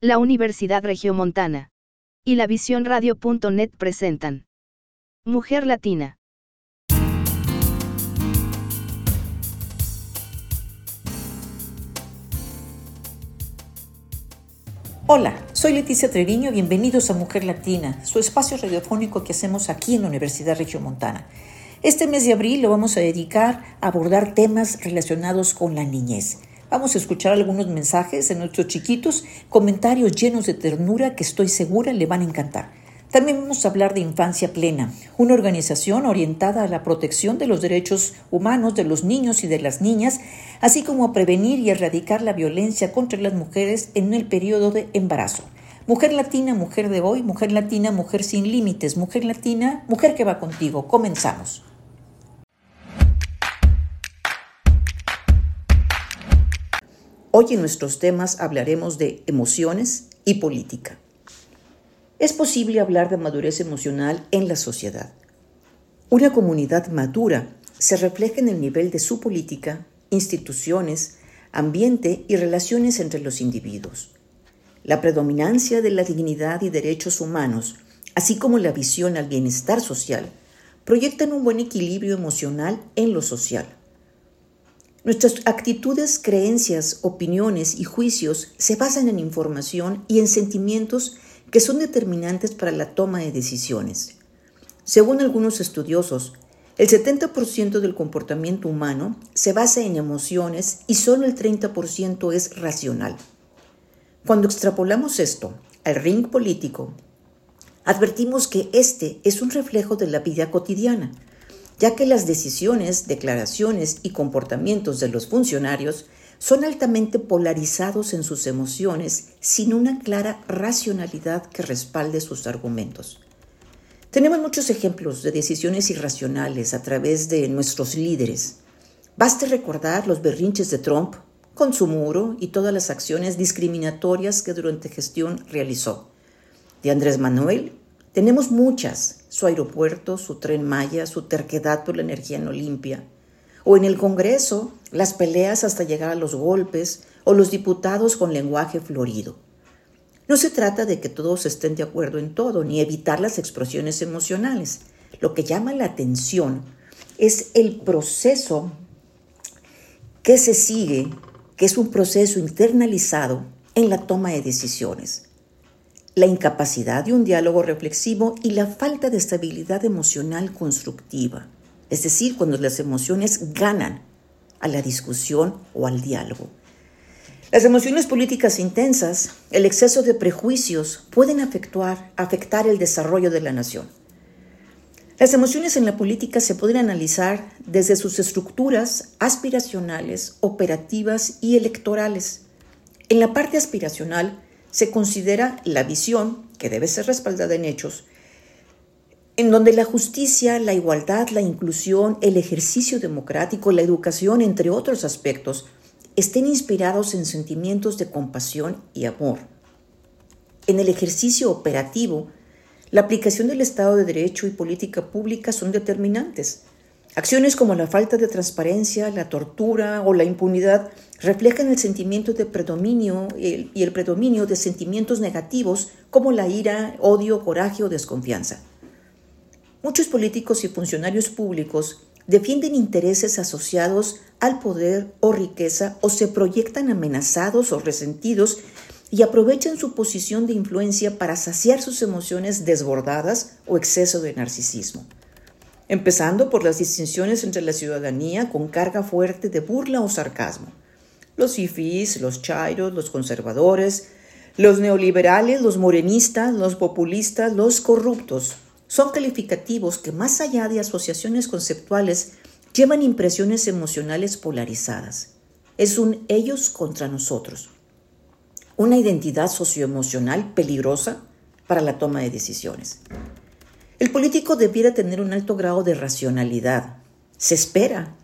la Universidad Regiomontana y la Visión Radio.net presentan Mujer Latina. Hola, soy Leticia Treviño, bienvenidos a Mujer Latina, su espacio radiofónico que hacemos aquí en la Universidad Regiomontana. Este mes de abril lo vamos a dedicar a abordar temas relacionados con la niñez. Vamos a escuchar algunos mensajes de nuestros chiquitos, comentarios llenos de ternura que estoy segura le van a encantar. También vamos a hablar de Infancia Plena, una organización orientada a la protección de los derechos humanos de los niños y de las niñas, así como a prevenir y erradicar la violencia contra las mujeres en el periodo de embarazo. Mujer latina, mujer de hoy, mujer latina, mujer sin límites, mujer latina, mujer que va contigo. Comenzamos. Hoy en nuestros temas hablaremos de emociones y política. Es posible hablar de madurez emocional en la sociedad. Una comunidad madura se refleja en el nivel de su política, instituciones, ambiente y relaciones entre los individuos. La predominancia de la dignidad y derechos humanos, así como la visión al bienestar social, proyectan un buen equilibrio emocional en lo social. Nuestras actitudes, creencias, opiniones y juicios se basan en información y en sentimientos que son determinantes para la toma de decisiones. Según algunos estudiosos, el 70% del comportamiento humano se basa en emociones y solo el 30% es racional. Cuando extrapolamos esto al ring político, advertimos que este es un reflejo de la vida cotidiana, ya que las decisiones, declaraciones y comportamientos de los funcionarios son altamente polarizados en sus emociones sin una clara racionalidad que respalde sus argumentos. Tenemos muchos ejemplos de decisiones irracionales a través de nuestros líderes. Baste recordar los berrinches de Trump con su muro y todas las acciones discriminatorias que durante gestión realizó. De Andrés Manuel tenemos muchas, su aeropuerto, su tren Maya, su terquedad por la energía no limpia, o en el Congreso, las peleas hasta llegar a los golpes, o los diputados con lenguaje florido. No se trata de que todos estén de acuerdo en todo, ni evitar las expresiones emocionales. Lo que llama la atención es el proceso que se sigue, que es un proceso internalizado en la toma de decisiones. La incapacidad de un diálogo reflexivo y la falta de estabilidad emocional constructiva es decir, cuando las emociones ganan a la discusión o al diálogo. Las emociones políticas intensas, el exceso de prejuicios pueden afectar, afectar el desarrollo de la nación. Las emociones en la política se pueden analizar desde sus estructuras aspiracionales, operativas y electorales. En la parte aspiracional se considera la visión, que debe ser respaldada en hechos, en donde la justicia, la igualdad, la inclusión, el ejercicio democrático, la educación, entre otros aspectos, estén inspirados en sentimientos de compasión y amor. En el ejercicio operativo, la aplicación del Estado de Derecho y política pública son determinantes. Acciones como la falta de transparencia, la tortura o la impunidad reflejan el sentimiento de predominio y el predominio de sentimientos negativos como la ira, odio, coraje o desconfianza. Muchos políticos y funcionarios públicos defienden intereses asociados al poder o riqueza o se proyectan amenazados o resentidos y aprovechan su posición de influencia para saciar sus emociones desbordadas o exceso de narcisismo. Empezando por las distinciones entre la ciudadanía con carga fuerte de burla o sarcasmo. Los ifís, los chairos, los conservadores, los neoliberales, los morenistas, los populistas, los corruptos, son calificativos que más allá de asociaciones conceptuales llevan impresiones emocionales polarizadas. Es un ellos contra nosotros. Una identidad socioemocional peligrosa para la toma de decisiones. El político debiera tener un alto grado de racionalidad. Se espera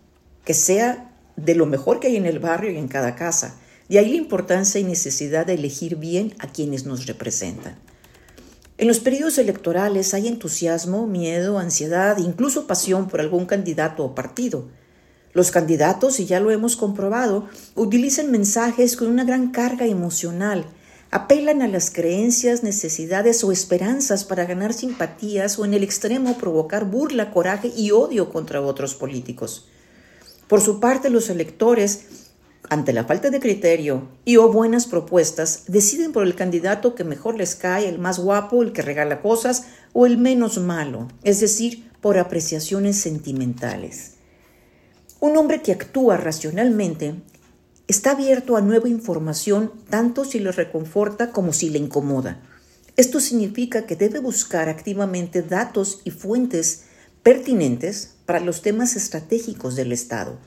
que sea de lo mejor que hay en el barrio y en cada casa. De ahí la importancia y necesidad de elegir bien a quienes nos representan. En los periodos electorales hay entusiasmo, miedo, ansiedad, incluso pasión por algún candidato o partido. Los candidatos, y ya lo hemos comprobado, utilizan mensajes con una gran carga emocional, Apelan a las creencias, necesidades o esperanzas para ganar simpatías o en el extremo provocar burla, coraje y odio contra otros políticos. Por su parte, los electores, ante la falta de criterio y o buenas propuestas, deciden por el candidato que mejor les cae, el más guapo, el que regala cosas o el menos malo, es decir, por apreciaciones sentimentales. Un hombre que actúa racionalmente está abierto a nueva información tanto si le reconforta como si le incomoda. Esto significa que debe buscar activamente datos y fuentes pertinentes para los temas estratégicos del Estado.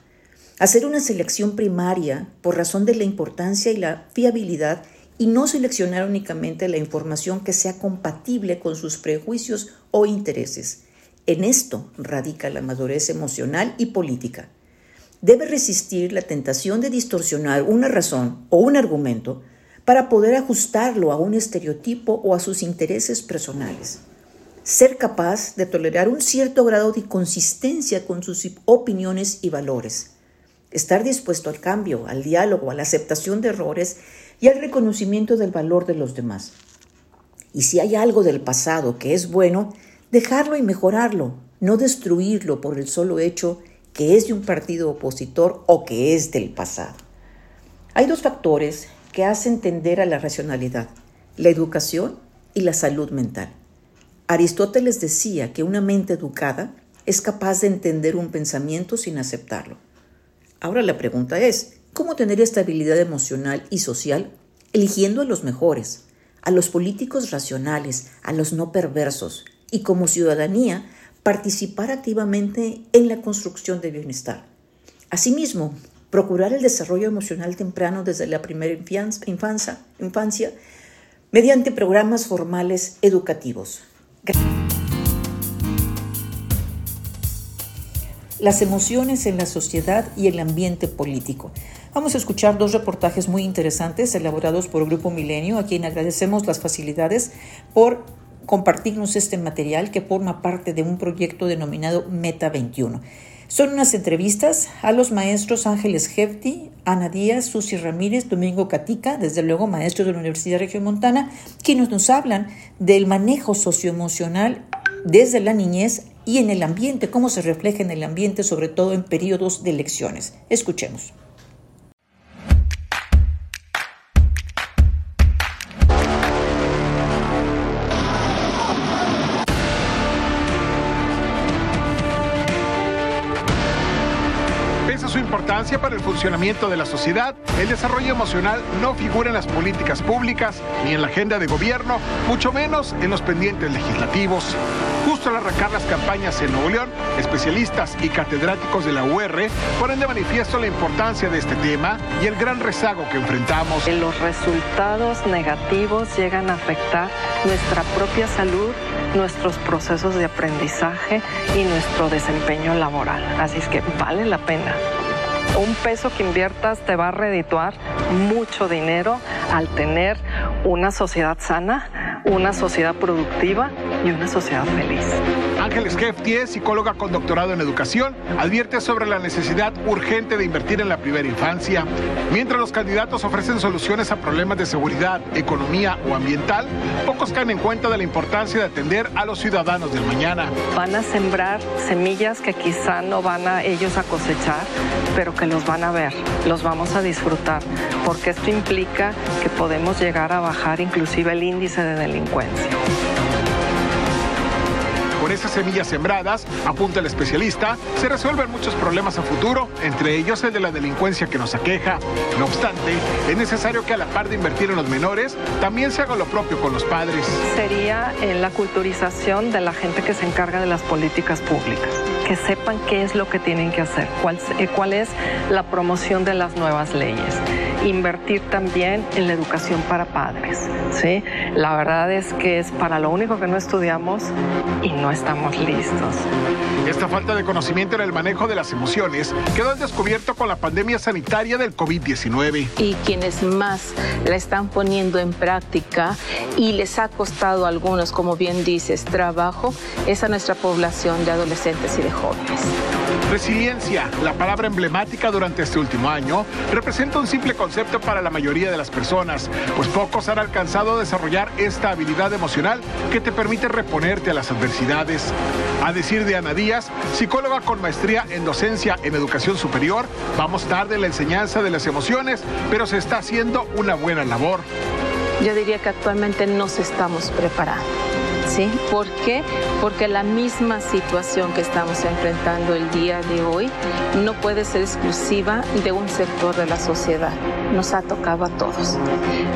Hacer una selección primaria por razón de la importancia y la fiabilidad y no seleccionar únicamente la información que sea compatible con sus prejuicios o intereses. En esto radica la madurez emocional y política debe resistir la tentación de distorsionar una razón o un argumento para poder ajustarlo a un estereotipo o a sus intereses personales. Ser capaz de tolerar un cierto grado de consistencia con sus opiniones y valores. Estar dispuesto al cambio, al diálogo, a la aceptación de errores y al reconocimiento del valor de los demás. Y si hay algo del pasado que es bueno, dejarlo y mejorarlo, no destruirlo por el solo hecho que es de un partido opositor o que es del pasado. Hay dos factores que hacen tender a la racionalidad, la educación y la salud mental. Aristóteles decía que una mente educada es capaz de entender un pensamiento sin aceptarlo. Ahora la pregunta es, ¿cómo tener estabilidad emocional y social eligiendo a los mejores, a los políticos racionales, a los no perversos, y como ciudadanía participar activamente en la construcción de bienestar. Asimismo, procurar el desarrollo emocional temprano desde la primera infancia, infancia mediante programas formales educativos. Las emociones en la sociedad y el ambiente político. Vamos a escuchar dos reportajes muy interesantes elaborados por Grupo Milenio, a quien agradecemos las facilidades por compartirnos este material que forma parte de un proyecto denominado Meta 21. Son unas entrevistas a los maestros Ángeles Hefti, Ana Díaz, Susi Ramírez, Domingo Catica, desde luego maestros de la Universidad Regiomontana, quienes nos hablan del manejo socioemocional desde la niñez y en el ambiente, cómo se refleja en el ambiente, sobre todo en periodos de elecciones. Escuchemos. Para el funcionamiento de la sociedad, el desarrollo emocional no figura en las políticas públicas ni en la agenda de gobierno, mucho menos en los pendientes legislativos. Justo al arrancar las campañas en Nuevo León, especialistas y catedráticos de la UR ponen de manifiesto la importancia de este tema y el gran rezago que enfrentamos. Los resultados negativos llegan a afectar nuestra propia salud, nuestros procesos de aprendizaje y nuestro desempeño laboral. Así es que vale la pena un peso que inviertas te va a redituar mucho dinero al tener una sociedad sana, una sociedad productiva y una sociedad feliz. Ángeles Hefti psicóloga con doctorado en educación, advierte sobre la necesidad urgente de invertir en la primera infancia. Mientras los candidatos ofrecen soluciones a problemas de seguridad, economía o ambiental, pocos caen en cuenta de la importancia de atender a los ciudadanos del mañana. Van a sembrar semillas que quizá no van a ellos a cosechar, pero que los van a ver, los vamos a disfrutar, porque esto implica que podemos llegar a bajar inclusive el índice de delincuencia. Con esas semillas sembradas, apunta el especialista, se resuelven muchos problemas a futuro, entre ellos el de la delincuencia que nos aqueja. No obstante, es necesario que a la par de invertir en los menores, también se haga lo propio con los padres. Sería en la culturización de la gente que se encarga de las políticas públicas que sepan qué es lo que tienen que hacer, cuál, eh, cuál es la promoción de las nuevas leyes invertir también en la educación para padres. ¿sí? La verdad es que es para lo único que no estudiamos y no estamos listos. Esta falta de conocimiento en el manejo de las emociones quedó al descubierto con la pandemia sanitaria del COVID-19. Y quienes más la están poniendo en práctica y les ha costado a algunos, como bien dices, trabajo, es a nuestra población de adolescentes y de jóvenes. Resiliencia, la palabra emblemática durante este último año, representa un simple concepto para la mayoría de las personas, pues pocos han alcanzado a desarrollar esta habilidad emocional que te permite reponerte a las adversidades. A decir de Ana Díaz, psicóloga con maestría en docencia en educación superior, vamos tarde en la enseñanza de las emociones, pero se está haciendo una buena labor. Yo diría que actualmente nos estamos preparando. ¿Sí? ¿Por qué? Porque la misma situación que estamos enfrentando el día de hoy no puede ser exclusiva de un sector de la sociedad. Nos ha tocado a todos.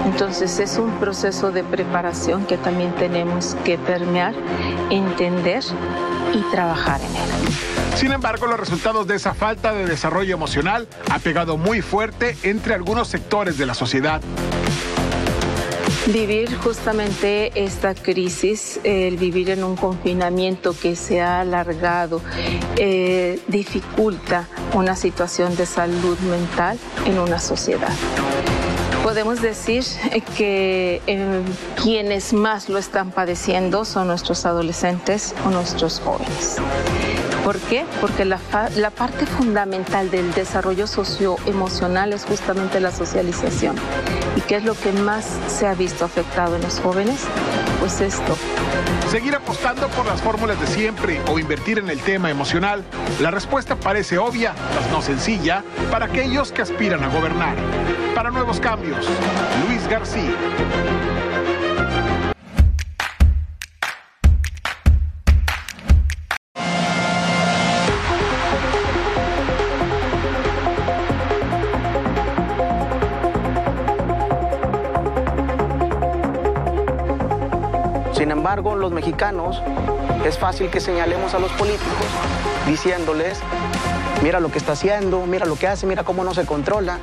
Entonces es un proceso de preparación que también tenemos que permear, entender y trabajar en él. Sin embargo, los resultados de esa falta de desarrollo emocional ha pegado muy fuerte entre algunos sectores de la sociedad. Vivir justamente esta crisis, el vivir en un confinamiento que se ha alargado, eh, dificulta una situación de salud mental en una sociedad. Podemos decir que eh, quienes más lo están padeciendo son nuestros adolescentes o nuestros jóvenes. ¿Por qué? Porque la, la parte fundamental del desarrollo socioemocional es justamente la socialización. ¿Y qué es lo que más se ha visto afectado en los jóvenes? Pues esto. Seguir apostando por las fórmulas de siempre o invertir en el tema emocional. La respuesta parece obvia, mas no sencilla, para aquellos que aspiran a gobernar. Para nuevos cambios, Luis García. Los mexicanos es fácil que señalemos a los políticos diciéndoles, mira lo que está haciendo, mira lo que hace, mira cómo no se controla,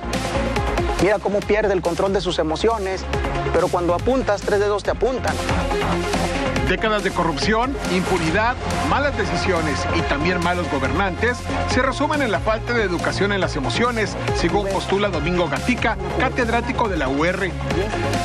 mira cómo pierde el control de sus emociones, pero cuando apuntas, tres dedos te apuntan. Décadas de corrupción, impunidad, malas decisiones y también malos gobernantes se resumen en la falta de educación en las emociones, según postula Domingo Gatica, catedrático de la UR.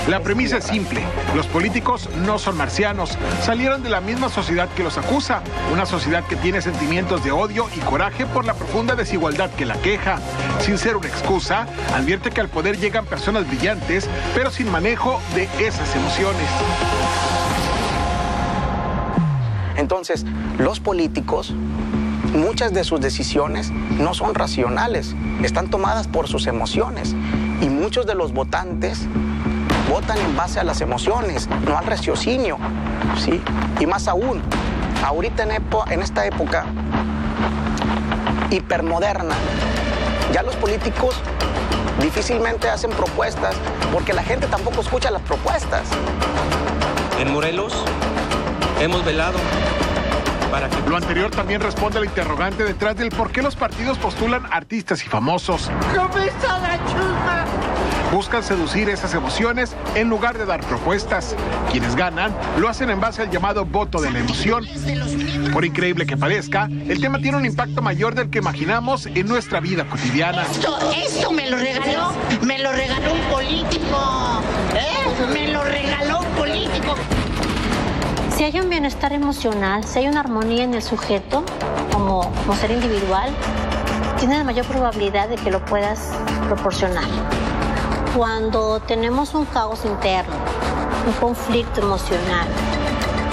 La premisa es simple, los políticos no son marcianos, salieron de la misma sociedad que los acusa, una sociedad que tiene sentimientos de odio y coraje por la profunda desigualdad que la queja. Sin ser una excusa, advierte que al poder llegan personas brillantes, pero sin manejo de esas emociones. Entonces, los políticos, muchas de sus decisiones no son racionales, están tomadas por sus emociones. Y muchos de los votantes votan en base a las emociones, no al raciocinio. ¿sí? Y más aún, ahorita en, en esta época hipermoderna, ya los políticos difícilmente hacen propuestas porque la gente tampoco escucha las propuestas. En Morelos hemos velado para que... Lo anterior también responde al interrogante detrás del por qué los partidos postulan artistas y famosos. Buscan seducir esas emociones en lugar de dar propuestas. Quienes ganan lo hacen en base al llamado voto de la emoción. Por increíble que parezca, el tema tiene un impacto mayor del que imaginamos en nuestra vida cotidiana. Esto, esto me lo regaló, me lo regaló un político. ¿eh? Me lo regaló un político. Si hay un bienestar emocional, si hay una armonía en el sujeto como, como ser individual, tiene la mayor probabilidad de que lo puedas proporcionar. Cuando tenemos un caos interno, un conflicto emocional,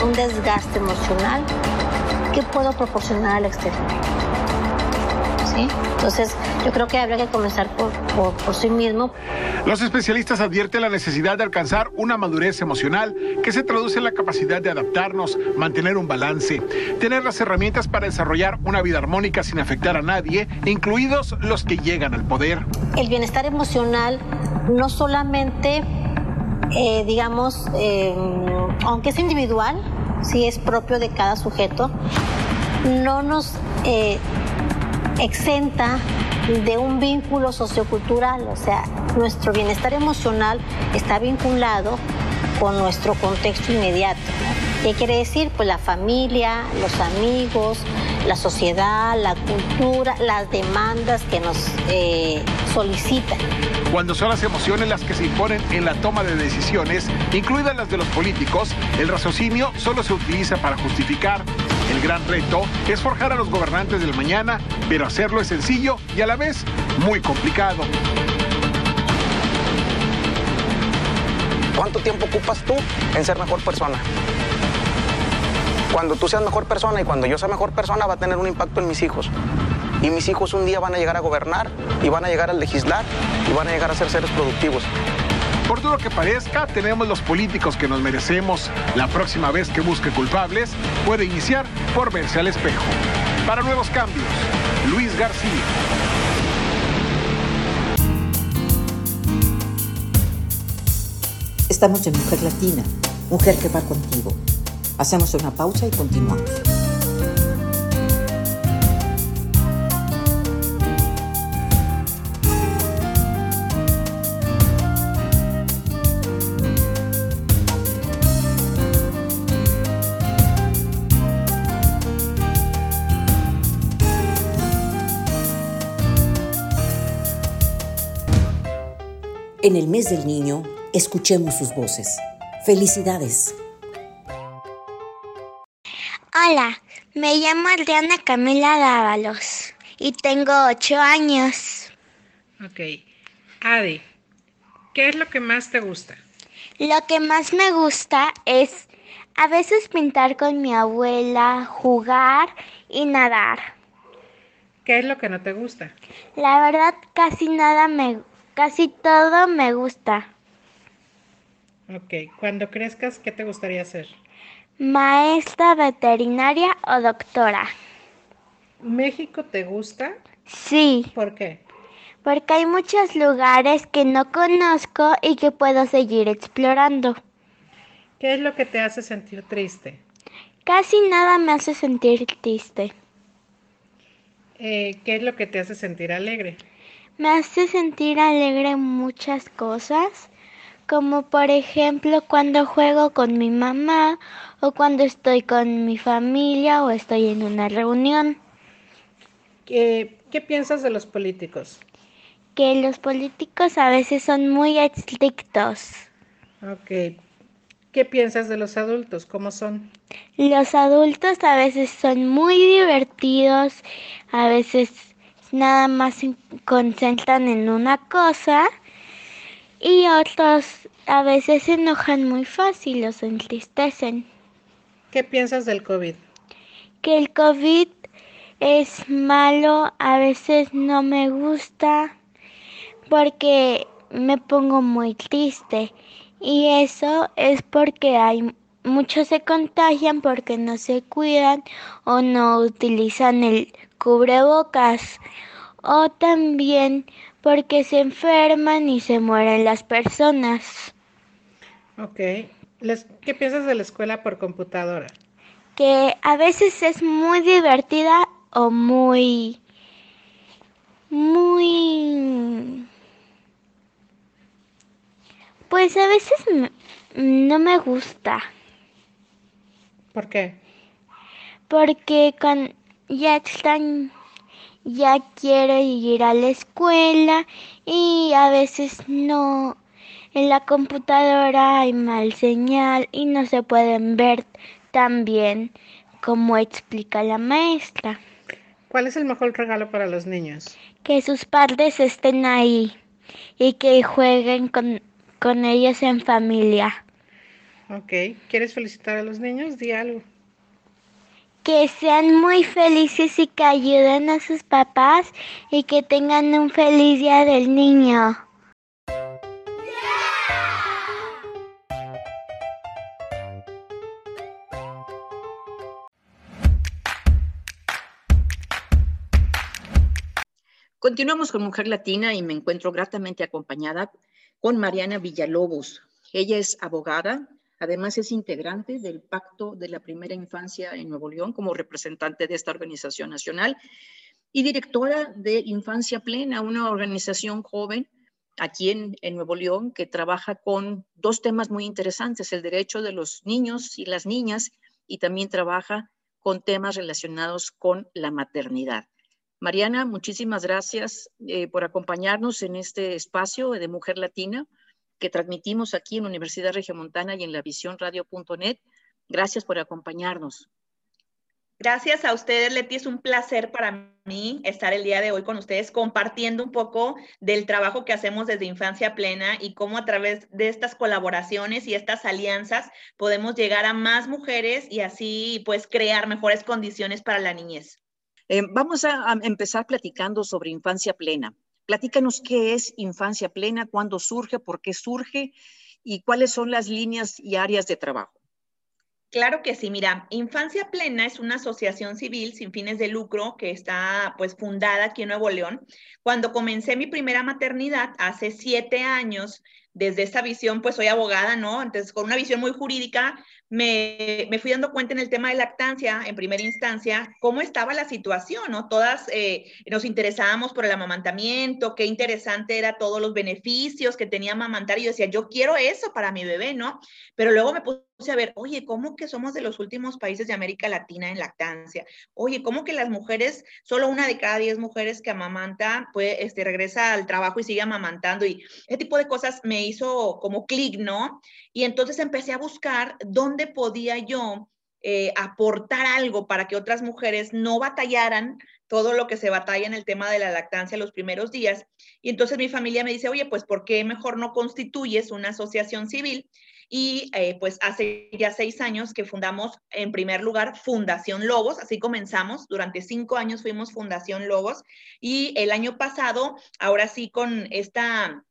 un desgaste emocional, ¿qué puedo proporcionar al exterior? ¿Sí? Entonces, yo creo que habría que comenzar por, por, por sí mismo. Los especialistas advierten la necesidad de alcanzar una madurez emocional que se traduce en la capacidad de adaptarnos, mantener un balance, tener las herramientas para desarrollar una vida armónica sin afectar a nadie, incluidos los que llegan al poder. El bienestar emocional no solamente, eh, digamos, eh, aunque es individual, sí es propio de cada sujeto, no nos eh, exenta de un vínculo sociocultural, o sea, nuestro bienestar emocional está vinculado con nuestro contexto inmediato. ¿Qué quiere decir? Pues la familia, los amigos, la sociedad, la cultura, las demandas que nos eh, solicitan. Cuando son las emociones las que se imponen en la toma de decisiones, incluidas las de los políticos, el raciocinio solo se utiliza para justificar. El gran reto es forjar a los gobernantes del mañana, pero hacerlo es sencillo y a la vez muy complicado. ¿Cuánto tiempo ocupas tú en ser mejor persona? Cuando tú seas mejor persona y cuando yo sea mejor persona va a tener un impacto en mis hijos. Y mis hijos un día van a llegar a gobernar y van a llegar a legislar y van a llegar a ser seres productivos. Por duro que parezca, tenemos los políticos que nos merecemos. La próxima vez que busque culpables, puede iniciar por verse al espejo. Para nuevos cambios, Luis García. Estamos en Mujer Latina, mujer que va contigo. Hacemos una pausa y continuamos. En el mes del niño, escuchemos sus voces. Felicidades. Hola, me llamo Adriana Camila Dávalos y tengo ocho años. Ok. Adi, ¿qué es lo que más te gusta? Lo que más me gusta es a veces pintar con mi abuela, jugar y nadar. ¿Qué es lo que no te gusta? La verdad casi nada me casi todo me gusta. Ok, cuando crezcas, ¿qué te gustaría hacer? Maestra veterinaria o doctora. ¿México te gusta? Sí. ¿Por qué? Porque hay muchos lugares que no conozco y que puedo seguir explorando. ¿Qué es lo que te hace sentir triste? Casi nada me hace sentir triste. Eh, ¿Qué es lo que te hace sentir alegre? Me hace sentir alegre muchas cosas, como por ejemplo cuando juego con mi mamá o cuando estoy con mi familia o estoy en una reunión. ¿Qué, qué piensas de los políticos? Que los políticos a veces son muy estrictos. Ok. ¿Qué piensas de los adultos? ¿Cómo son? Los adultos a veces son muy divertidos, a veces nada más se concentran en una cosa y otros a veces se enojan muy fácil o se entristecen. ¿Qué piensas del COVID? Que el COVID es malo, a veces no me gusta porque me pongo muy triste y eso es porque hay muchos se contagian porque no se cuidan o no utilizan el cubrebocas o también porque se enferman y se mueren las personas. Ok. ¿Qué piensas de la escuela por computadora? Que a veces es muy divertida o muy... muy... Pues a veces no me gusta. ¿Por qué? Porque con, ya están, ya quiero ir a la escuela y a veces no, en la computadora hay mal señal y no se pueden ver tan bien como explica la maestra. ¿Cuál es el mejor regalo para los niños? Que sus padres estén ahí y que jueguen con, con ellos en familia. Ok, ¿quieres felicitar a los niños? Di algo. Que sean muy felices y que ayuden a sus papás y que tengan un feliz día del niño. Continuamos con Mujer Latina y me encuentro gratamente acompañada con Mariana Villalobos. Ella es abogada, Además, es integrante del Pacto de la Primera Infancia en Nuevo León como representante de esta organización nacional y directora de Infancia Plena, una organización joven aquí en, Nuevo León que trabaja con dos temas muy interesantes, el derecho de los niños y las niñas y también trabaja con temas relacionados con la maternidad. Mariana, muchísimas gracias eh, por acompañarnos en este espacio de Mujer Latina que transmitimos aquí en Universidad Regiomontana y en la visión radio.net. Gracias por acompañarnos. Gracias a ustedes, Leti. Es un placer para mí estar el día de hoy con ustedes compartiendo un poco del trabajo que hacemos desde Infancia Plena y cómo a través de estas colaboraciones y estas alianzas podemos llegar a más mujeres y así pues crear mejores condiciones para la niñez. Eh, vamos a, a empezar platicando sobre Infancia Plena. Platícanos qué es Infancia Plena, cuándo surge, por qué surge y cuáles son las líneas y áreas de trabajo. Claro que sí, mira, Infancia Plena es una asociación civil sin fines de lucro que está pues fundada aquí en Nuevo León. Cuando comencé mi primera maternidad hace siete años, desde esta visión, pues soy abogada, ¿no? Entonces, con una visión muy jurídica, me, me, fui dando cuenta en el tema de lactancia, en primera instancia, cómo estaba la situación, ¿no? Todas eh, nos interesábamos por el amamantamiento, qué interesante era todos los beneficios que tenía amamantar, y yo decía, yo quiero eso para mi bebé, ¿no? Pero luego me puse a ver, oye, ¿cómo que somos de los últimos países de América Latina en lactancia? Oye, ¿cómo que las mujeres, solo una de cada diez mujeres que amamanta, pues, este, regresa al trabajo y sigue amamantando? Y ese tipo de cosas me hizo como clic, ¿no? Y entonces empecé a buscar dónde podía yo eh, aportar algo para que otras mujeres no batallaran todo lo que se batalla en el tema de la lactancia los primeros días. Y entonces mi familia me dice, oye, pues ¿por qué mejor no constituyes una asociación civil? Y eh, pues hace ya seis años que fundamos en primer lugar Fundación Lobos, así comenzamos, durante cinco años fuimos Fundación Lobos y el año pasado, ahora sí con esta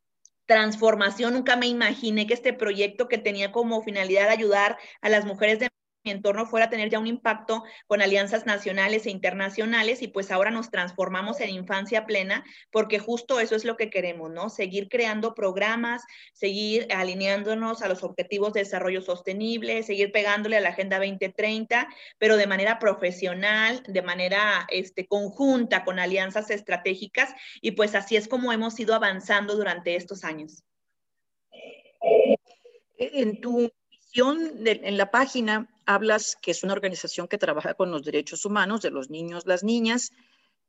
transformación. Nunca me imaginé que este proyecto que tenía como finalidad ayudar a las mujeres de mi entorno fuera a tener ya un impacto con alianzas nacionales e internacionales y pues ahora nos transformamos en infancia plena porque justo eso es lo que queremos, ¿no? Seguir creando programas, seguir alineándonos a los objetivos de desarrollo sostenible, seguir pegándole a la Agenda 2030, pero de manera profesional, de manera este, conjunta con alianzas estratégicas y pues así es como hemos ido avanzando durante estos años. En tu en la página hablas que es una organización que trabaja con los derechos humanos de los niños, las niñas.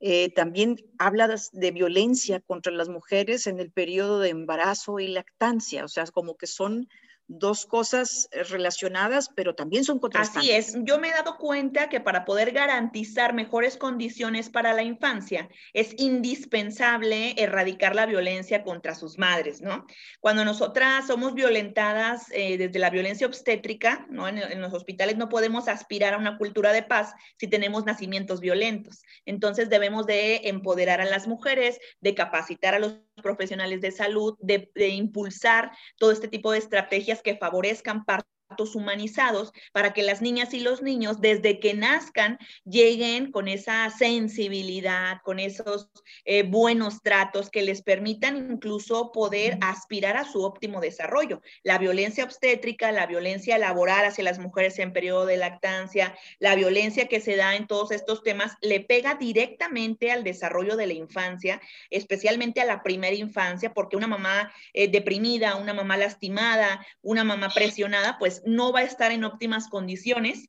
Eh, también hablas de violencia contra las mujeres en el periodo de embarazo y lactancia, o sea, como que son dos cosas eh, relacionadas, pero también son contrastantes. Así es, yo me he dado cuenta que para poder garantizar mejores condiciones para la infancia es indispensable erradicar la violencia contra sus madres, ¿no? Cuando nosotras somos violentadas eh, desde la violencia obstétrica, ¿no? En, en, los hospitales no podemos aspirar a una cultura de paz si tenemos nacimientos violentos. Entonces debemos de empoderar a las mujeres, de capacitar a los profesionales de salud, de, de impulsar todo este tipo de estrategias que favorezcan parte humanizados para que las niñas y los niños desde que nazcan lleguen con esa sensibilidad, con esos eh, buenos tratos que les permitan incluso poder aspirar a su óptimo desarrollo. La violencia obstétrica, la violencia laboral hacia las mujeres en periodo de lactancia, la violencia que se da en todos estos temas, le pega directamente al desarrollo de la infancia, especialmente a la primera infancia, porque una mamá eh, deprimida, una mamá lastimada, una mamá presionada, pues no va a estar en óptimas condiciones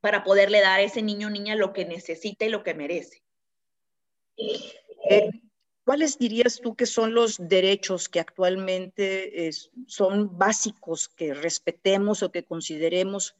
para poderle dar a ese niño o niña lo que necesita y lo que merece. Eh, ¿Cuáles dirías tú que son los derechos que actualmente son básicos que respetemos o que consideremos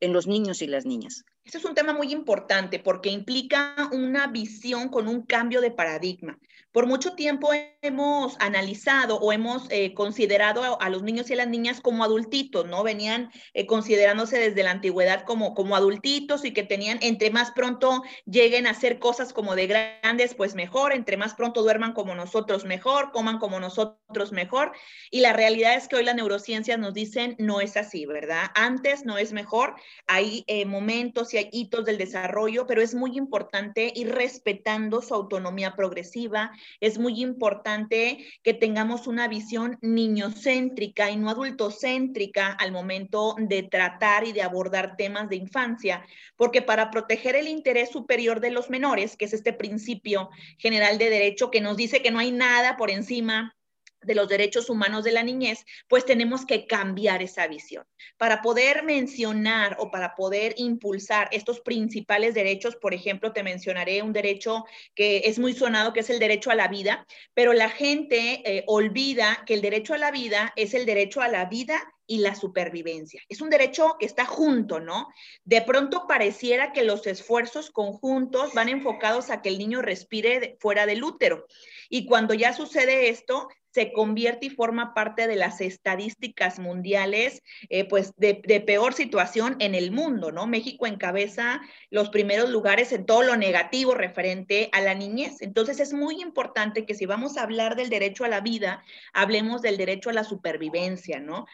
en los niños y las niñas? Este es un tema muy importante porque implica una visión con un cambio de paradigma. Por mucho tiempo hemos analizado o hemos eh, considerado a, los niños y a las niñas como adultitos, ¿no? Venían eh, considerándose desde la antigüedad como, como adultitos y que tenían, entre más pronto lleguen a hacer cosas como de grandes, pues mejor, entre más pronto duerman como nosotros mejor, coman como nosotros mejor. Y la realidad es que hoy las neurociencias nos dicen no es así, ¿verdad? Antes no es mejor, hay eh, momentos y hitos del desarrollo, pero es muy importante ir respetando su autonomía progresiva. Es muy importante que tengamos una visión niñocéntrica y no adultocéntrica al momento de tratar y de abordar temas de infancia, porque para proteger el interés superior de los menores, que es este principio general de derecho que nos dice que no hay nada por encima de los derechos humanos de la niñez, pues tenemos que cambiar esa visión. Para poder mencionar o para poder impulsar estos principales derechos, por ejemplo, te mencionaré un derecho que es muy sonado, que es el derecho a la vida, pero la gente eh, olvida que el derecho a la vida es el derecho a la vida y la supervivencia. Es un derecho que está junto, ¿no? De pronto pareciera que los esfuerzos conjuntos van enfocados a que el niño respire fuera del útero. Y cuando ya sucede esto, se convierte y forma parte de las estadísticas mundiales, eh, pues de, peor situación en el mundo, ¿no? México encabeza los primeros lugares en todo lo negativo referente a la niñez. Entonces es muy importante que si vamos a hablar del derecho a la vida, hablemos del derecho a la supervivencia, ¿no?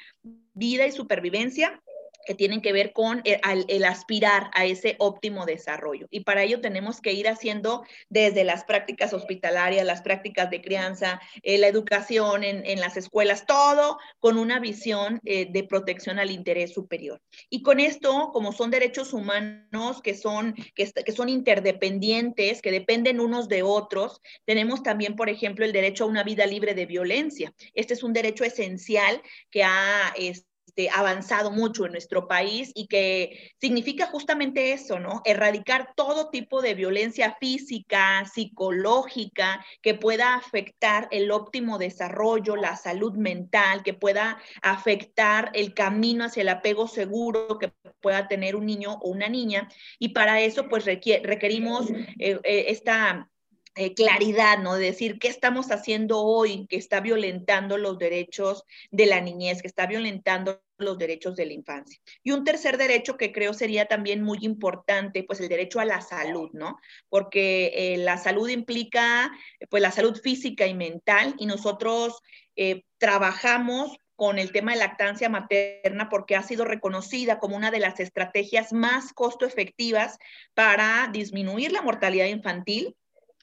Vida y supervivencia que tienen que ver con el, aspirar a ese óptimo desarrollo. Y para ello tenemos que ir haciendo desde las prácticas hospitalarias, las prácticas de crianza, eh, la educación en, las escuelas, todo con una visión eh, de protección al interés superior. Y con esto, como son derechos humanos que son, que, son interdependientes, que dependen unos de otros, tenemos también, por ejemplo, el derecho a una vida libre de violencia. Este es un derecho esencial que ha... este, avanzado mucho en nuestro país y que significa justamente eso, ¿no? Erradicar todo tipo de violencia física, psicológica, que pueda afectar el óptimo desarrollo, la salud mental, que pueda afectar el camino hacia el apego seguro que pueda tener un niño o una niña. Y para eso, pues requerimos eh, eh, esta eh, claridad, ¿no? De decir qué estamos haciendo hoy que está violentando los derechos de la niñez, que está violentando los derechos de la infancia. Y un tercer derecho que creo sería también muy importante, pues el derecho a la salud, ¿no? Porque eh, la salud implica, pues la salud física y mental y nosotros eh, trabajamos con el tema de lactancia materna porque ha sido reconocida como una de las estrategias más costo efectivas para disminuir la mortalidad infantil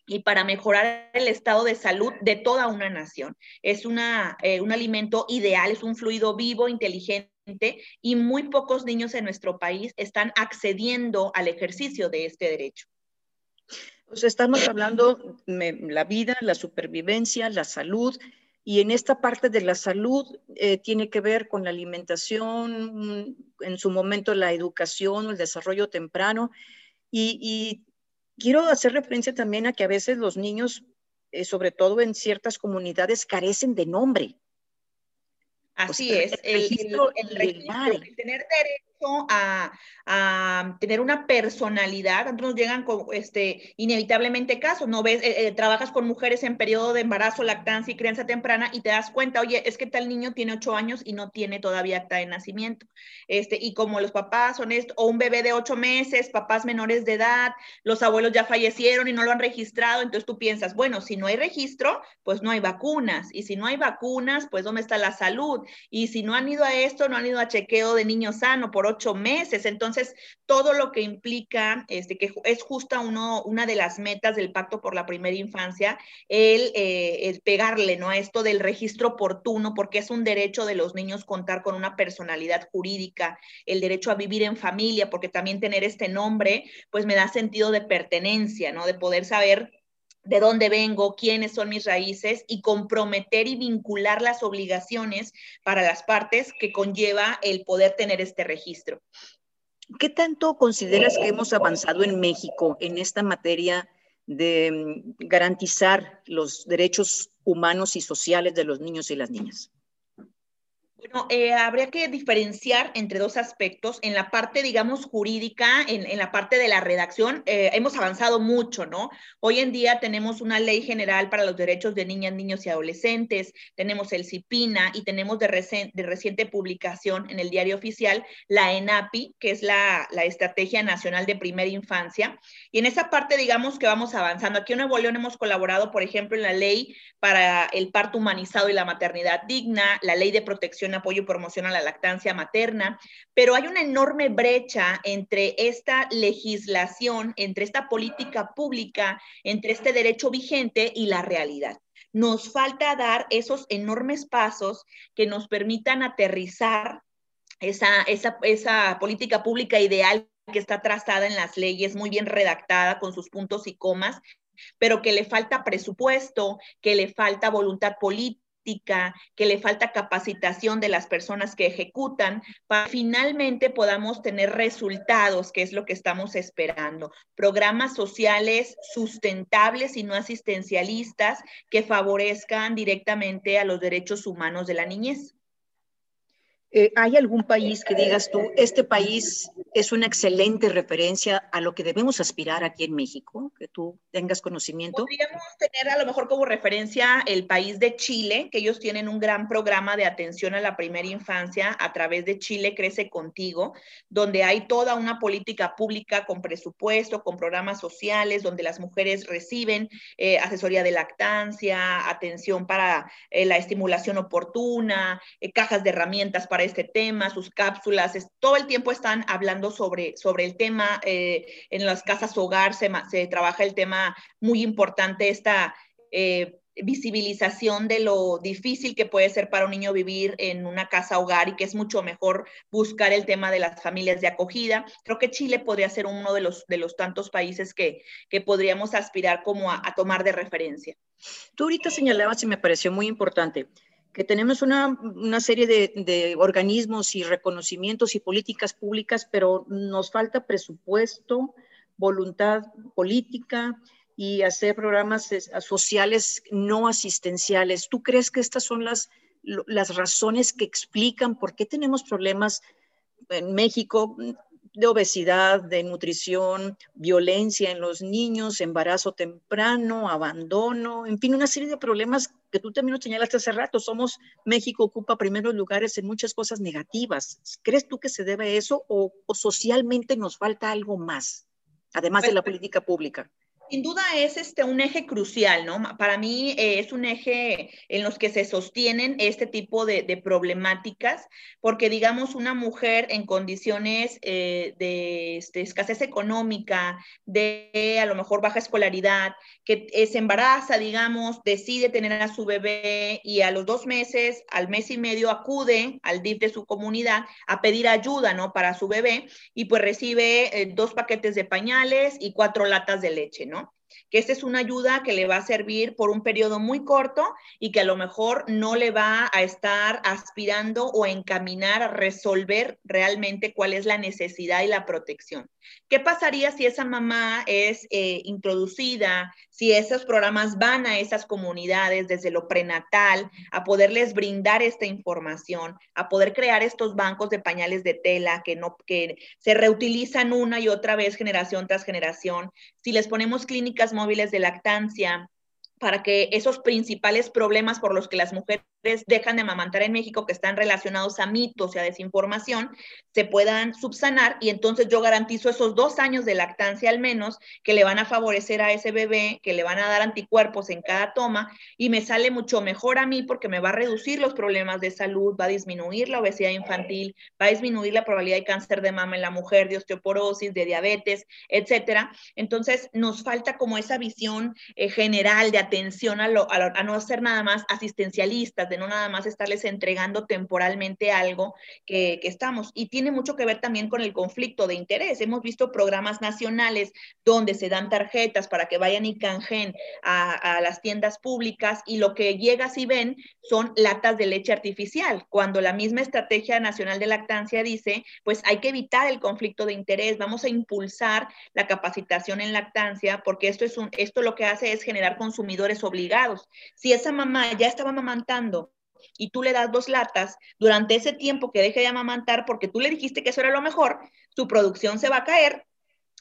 y para mejorar el estado de salud de toda una nación. Es una, eh, un alimento ideal, es un fluido vivo, inteligente y muy pocos niños en nuestro país están accediendo al ejercicio de este derecho. Pues estamos hablando de la vida, la supervivencia, la salud, y en esta parte de la salud eh, tiene que ver con la alimentación, en su momento la educación, el desarrollo temprano, y, y quiero hacer referencia también a que a veces los niños, eh, sobre todo en ciertas comunidades, carecen de nombre. Así es, el, registro, el, tener derecho a, tener una personalidad. Nos llegan con, este, inevitablemente casos, ¿no ves? Eh, eh, trabajas con mujeres en periodo de embarazo, lactancia y crianza temprana y te das cuenta, oye, es que tal niño tiene ocho años y no tiene todavía acta de nacimiento. Este, y como los papás son esto, o un bebé de ocho meses, papás menores de edad, los abuelos ya fallecieron y no lo han registrado, entonces tú piensas, bueno, si no hay registro, pues no hay vacunas. Y si no hay vacunas, pues ¿dónde está la salud? Y si no han ido a esto, no han ido a chequeo de niño sano por ocho meses. Entonces, todo lo que implica, este, que es justa uno, una de las metas del Pacto por la Primera Infancia, el, eh, el, pegarle ¿no? a esto del registro oportuno, porque es un derecho de los niños contar con una personalidad jurídica, el derecho a vivir en familia, porque también tener este nombre, pues me da sentido de pertenencia, ¿no? De poder saber de dónde vengo, quiénes son mis raíces y comprometer y vincular las obligaciones para las partes que conlleva el poder tener este registro. ¿Qué tanto consideras que hemos avanzado en México en esta materia de mm, garantizar los derechos humanos y sociales de los niños y las niñas? Bueno, eh, habría que diferenciar entre dos aspectos. En la parte, digamos, jurídica, en, la parte de la redacción, eh, hemos avanzado mucho, ¿no? Hoy en día tenemos una ley general para los derechos de niñas, niños y adolescentes, tenemos el CIPINA y tenemos de, reciente publicación en el diario oficial la ENAPI, que es la, la, Estrategia Nacional de Primera Infancia. Y en esa parte, digamos que vamos avanzando. Aquí en Nuevo León hemos colaborado, por ejemplo, en la ley para el parto humanizado y la maternidad digna, la ley de protección apoyo promoción a la lactancia materna, pero hay una enorme brecha entre esta legislación, entre esta política pública, entre este derecho vigente y la realidad. Nos falta dar esos enormes pasos que nos permitan aterrizar esa, esa, esa política pública ideal que está trazada en las leyes, muy bien redactada con sus puntos y comas, pero que le falta presupuesto, que le falta voluntad política que le falta capacitación de las personas que ejecutan, para finalmente podamos tener resultados, que es lo que estamos esperando. Programas sociales sustentables y no asistencialistas que favorezcan directamente a los derechos humanos de la niñez. Eh, ¿Hay algún país que digas tú, este país es una excelente referencia a lo que debemos aspirar aquí en México, que tú tengas conocimiento? Podríamos tener a lo mejor como referencia el país de Chile, que ellos tienen un gran programa de atención a la primera infancia a través de Chile Crece Contigo, donde hay toda una política pública con presupuesto, con programas sociales, donde las mujeres reciben eh, asesoría de lactancia, atención para eh, la estimulación oportuna, cajas de herramientas para este tema, sus cápsulas, todo el tiempo están hablando sobre, sobre el tema. Eh, en las casas hogar se, se, trabaja el tema muy importante, esta eh, visibilización de lo difícil que puede ser para un niño vivir en una casa hogar y que es mucho mejor buscar el tema de las familias de acogida. Creo que Chile podría ser uno de los, de los tantos países que, que podríamos aspirar como a, a tomar de referencia. Tú ahorita señalabas y me pareció muy importante que tenemos una, serie de, organismos y reconocimientos y políticas públicas, pero nos falta presupuesto, voluntad política y hacer programas sociales no asistenciales. ¿Tú crees que estas son las, las razones que explican por qué tenemos problemas en México? De obesidad, de nutrición, violencia en los niños, embarazo temprano, abandono, en fin, una serie de problemas que tú también nos señalaste hace rato. Somos, México ocupa primeros lugares en muchas cosas negativas. ¿Crees tú que se debe a eso o, o socialmente nos falta algo más, además de la política pública? Sin duda es este, un eje crucial, ¿no? Para mí eh, es un eje en los que se sostienen este tipo de, problemáticas, porque digamos una mujer en condiciones eh, de, este, escasez económica, de a lo mejor baja escolaridad, que se embaraza, digamos, decide tener a su bebé y a los dos meses, al mes y medio acude al DIF de su comunidad a pedir ayuda, ¿no? Para su bebé y pues recibe eh, dos paquetes de pañales y cuatro latas de leche, ¿no? Que esta es una ayuda que le va a servir por un periodo muy corto y que a lo mejor no le va a estar aspirando o encaminar a resolver realmente cuál es la necesidad y la protección. ¿Qué pasaría si esa mamá es eh, introducida, si esos programas van a esas comunidades desde lo prenatal, a poderles brindar esta información, a poder crear estos bancos de pañales de tela que, no, que se reutilizan una y otra vez generación tras generación? Si les ponemos clínicas móviles de lactancia, para que esos principales problemas por los que las mujeres dejan de amamantar en México, que están relacionados a mitos y a desinformación, se puedan subsanar y entonces yo garantizo esos dos años de lactancia al menos que le van a favorecer a ese bebé, que le van a dar anticuerpos en cada toma y me sale mucho mejor a mí porque me va a reducir los problemas de salud, va a disminuir la obesidad infantil, va a disminuir la probabilidad de cáncer de mama en la mujer, de osteoporosis, de diabetes, etcétera. Entonces nos falta como esa visión eh, general de atención a, lo, a, no ser nada más asistencialistas, de no nada más estarles entregando temporalmente algo que, estamos. Y tiene mucho que ver también con el conflicto de interés. Hemos visto programas nacionales donde se dan tarjetas para que vayan y canjen a, las tiendas públicas y lo que llega si ven son latas de leche artificial, cuando la misma Estrategia Nacional de Lactancia dice, pues hay que evitar el conflicto de interés, vamos a impulsar la capacitación en lactancia, porque esto, es un, esto lo que hace es generar consumidores obligados. Si esa mamá ya estaba amamantando y tú le das dos latas, durante ese tiempo que deje de amamantar, porque tú le dijiste que eso era lo mejor, su producción se va a caer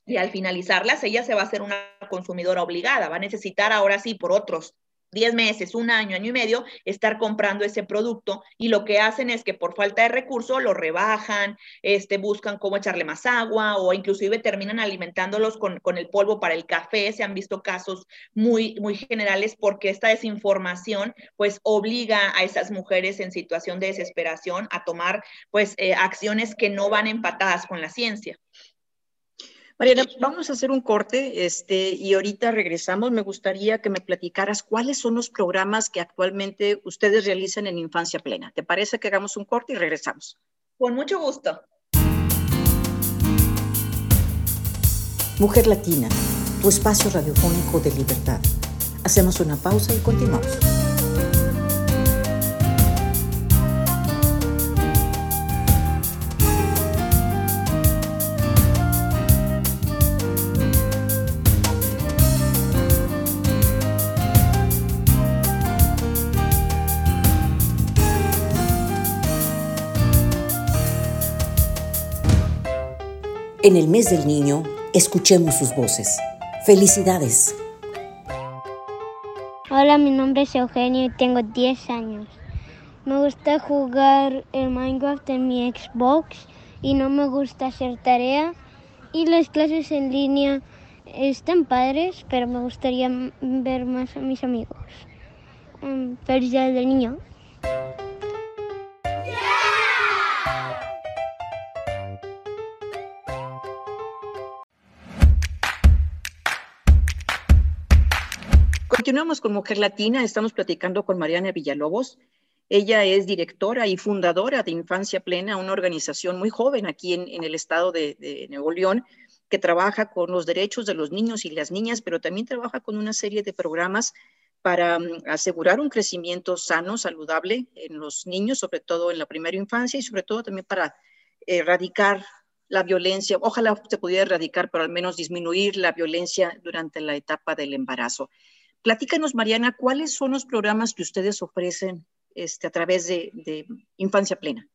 y al finalizarlas ella se va a hacer una consumidora obligada, va a necesitar ahora sí por otros 10 meses, un año, año y medio, estar comprando ese producto y lo que hacen es que por falta de recursos lo rebajan, este, buscan cómo echarle más agua o inclusive terminan alimentándolos con, con el polvo para el café. Se han visto casos muy, muy generales porque esta desinformación pues obliga a esas mujeres en situación de desesperación a tomar pues eh, acciones que no van empatadas con la ciencia. Mariana, vamos a hacer un corte este, y ahorita regresamos. Me gustaría que me platicaras cuáles son los programas que actualmente ustedes realizan en Infancia Plena. ¿Te parece que hagamos un corte y regresamos? Con mucho gusto. Mujer Latina, tu espacio radiofónico de libertad. Hacemos una pausa y continuamos. En el mes del niño, escuchemos sus voces. Felicidades. Hola, mi nombre es Eugenio y tengo 10 años. Me gusta jugar el Minecraft en mi Xbox y no me gusta hacer tarea. Y las clases en línea están padres, pero me gustaría ver más a mis amigos. Um, felicidades del niño. Continuamos con Mujer Latina, estamos platicando con Mariana Villalobos. Ella es directora y fundadora de Infancia Plena, una organización muy joven aquí en, el estado de, de, Nuevo León, que trabaja con los derechos de los niños y las niñas, pero también trabaja con una serie de programas para mm, asegurar un crecimiento sano, saludable en los niños, sobre todo en la primera infancia y sobre todo también para erradicar la violencia. Ojalá se pudiera erradicar, pero al menos disminuir la violencia durante la etapa del embarazo. Platícanos, Mariana, ¿cuáles son los programas que ustedes ofrecen este, a través de Infancia Plena?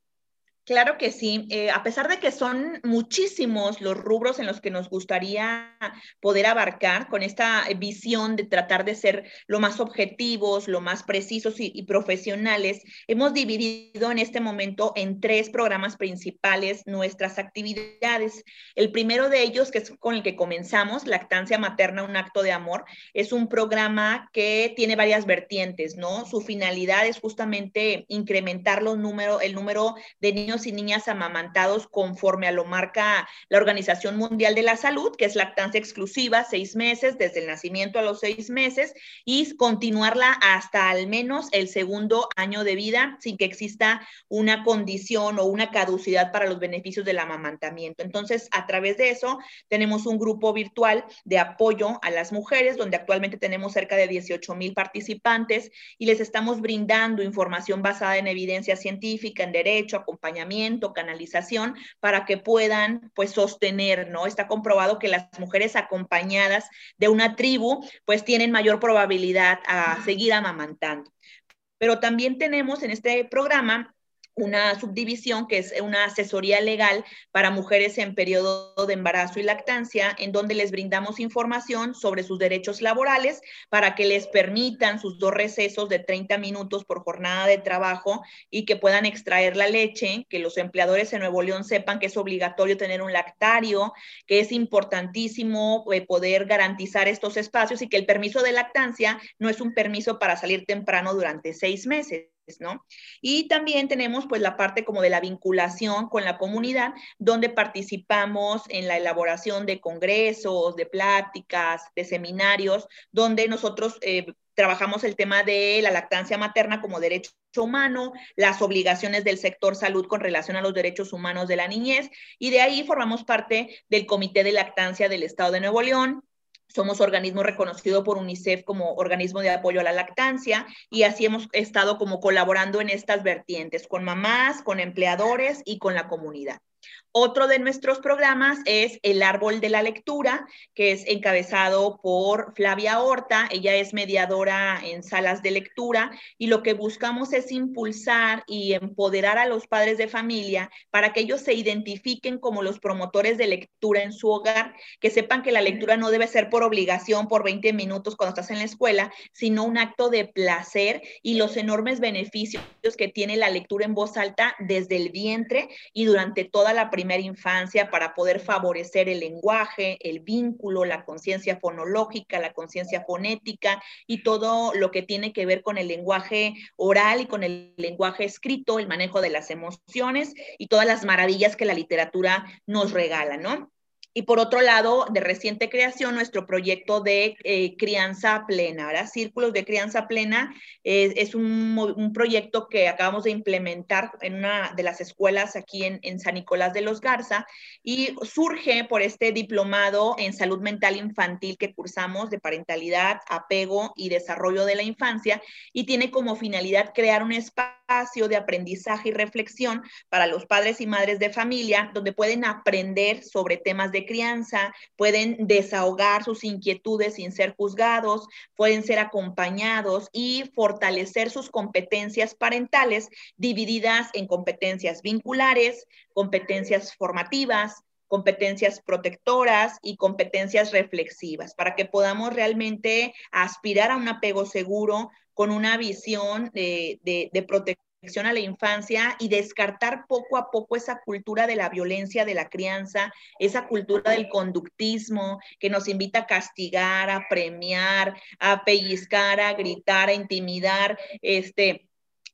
Claro que sí. Eh, a pesar de que son muchísimos los rubros en los que nos gustaría poder abarcar con esta visión de tratar de ser lo más objetivos, lo más precisos y, profesionales, hemos dividido en este momento en tres programas principales nuestras actividades. El primero de ellos, que es con el que comenzamos, Lactancia Materna, un acto de amor, es un programa que tiene varias vertientes, ¿no? Su finalidad es justamente incrementar los número, el número de niños y niñas amamantados conforme a lo marca la Organización Mundial de la Salud, que es lactancia exclusiva, seis meses, desde el nacimiento a los seis meses, y continuarla hasta al menos el segundo año de vida sin que exista una condición o una caducidad para los beneficios del amamantamiento. Entonces, a través de eso, tenemos un grupo virtual de apoyo a las mujeres, donde actualmente tenemos cerca de 18 mil participantes y les estamos brindando información basada en evidencia científica, en derecho, acompañamiento canalización, para que puedan pues sostener, ¿no? Está comprobado que las mujeres acompañadas de una tribu pues tienen mayor probabilidad a seguir amamantando. Pero también tenemos en este programa una subdivisión que es una asesoría legal para mujeres en periodo de embarazo y lactancia, en donde les brindamos información sobre sus derechos laborales para que les permitan sus dos recesos de 30 minutos por jornada de trabajo y que puedan extraer la leche, que los empleadores en Nuevo León sepan que es obligatorio tener un lactario, que es importantísimo eh, poder garantizar estos espacios y que el permiso de lactancia no es un permiso para salir temprano durante seis meses ¿no? Y también tenemos pues la parte como de la vinculación con la comunidad, donde participamos en la elaboración de congresos, de pláticas, de seminarios, donde nosotros eh, trabajamos el tema de la lactancia materna como derecho humano, las obligaciones del sector salud con relación a los derechos humanos de la niñez, y de ahí formamos parte del Comité de Lactancia del Estado de Nuevo León, somos organismo reconocido por UNICEF como organismo de apoyo a la lactancia y así hemos estado como colaborando en estas vertientes con mamás, con empleadores y con la comunidad. Otro de nuestros programas es El Árbol de la Lectura, que es encabezado por Flavia Horta. Ella es mediadora en salas de lectura y lo que buscamos es impulsar y empoderar a los padres de familia para que ellos se identifiquen como los promotores de lectura en su hogar, que sepan que la lectura no debe ser por obligación, por 20 minutos cuando estás en la escuela, sino un acto de placer y los enormes beneficios que tiene la lectura en voz alta desde el vientre y durante toda la primera infancia para poder favorecer el lenguaje, el vínculo, la conciencia fonológica, la conciencia fonética y todo lo que tiene que ver con el lenguaje oral y con el lenguaje escrito, el manejo de las emociones y todas las maravillas que la literatura nos regala, ¿no? Y por otro lado, de reciente creación, nuestro proyecto de eh, crianza plena, ¿verdad? Círculos de crianza plena es un, proyecto que acabamos de implementar en una de las escuelas aquí en, en, San Nicolás de los Garza y surge por este diplomado en salud mental infantil que cursamos de parentalidad, apego y desarrollo de la infancia y tiene como finalidad crear un espacio de aprendizaje y reflexión para los padres y madres de familia donde pueden aprender sobre temas de crianza, pueden desahogar sus inquietudes sin ser juzgados, pueden ser acompañados y fortalecer sus competencias parentales divididas en competencias vinculares, competencias formativas, competencias protectoras y competencias reflexivas, para que podamos realmente aspirar a un apego seguro con una visión de, de protección a la infancia y descartar poco a poco esa cultura de la violencia de la crianza, esa cultura del conductismo que nos invita a castigar, a premiar, a pellizcar, a gritar, a intimidar, este,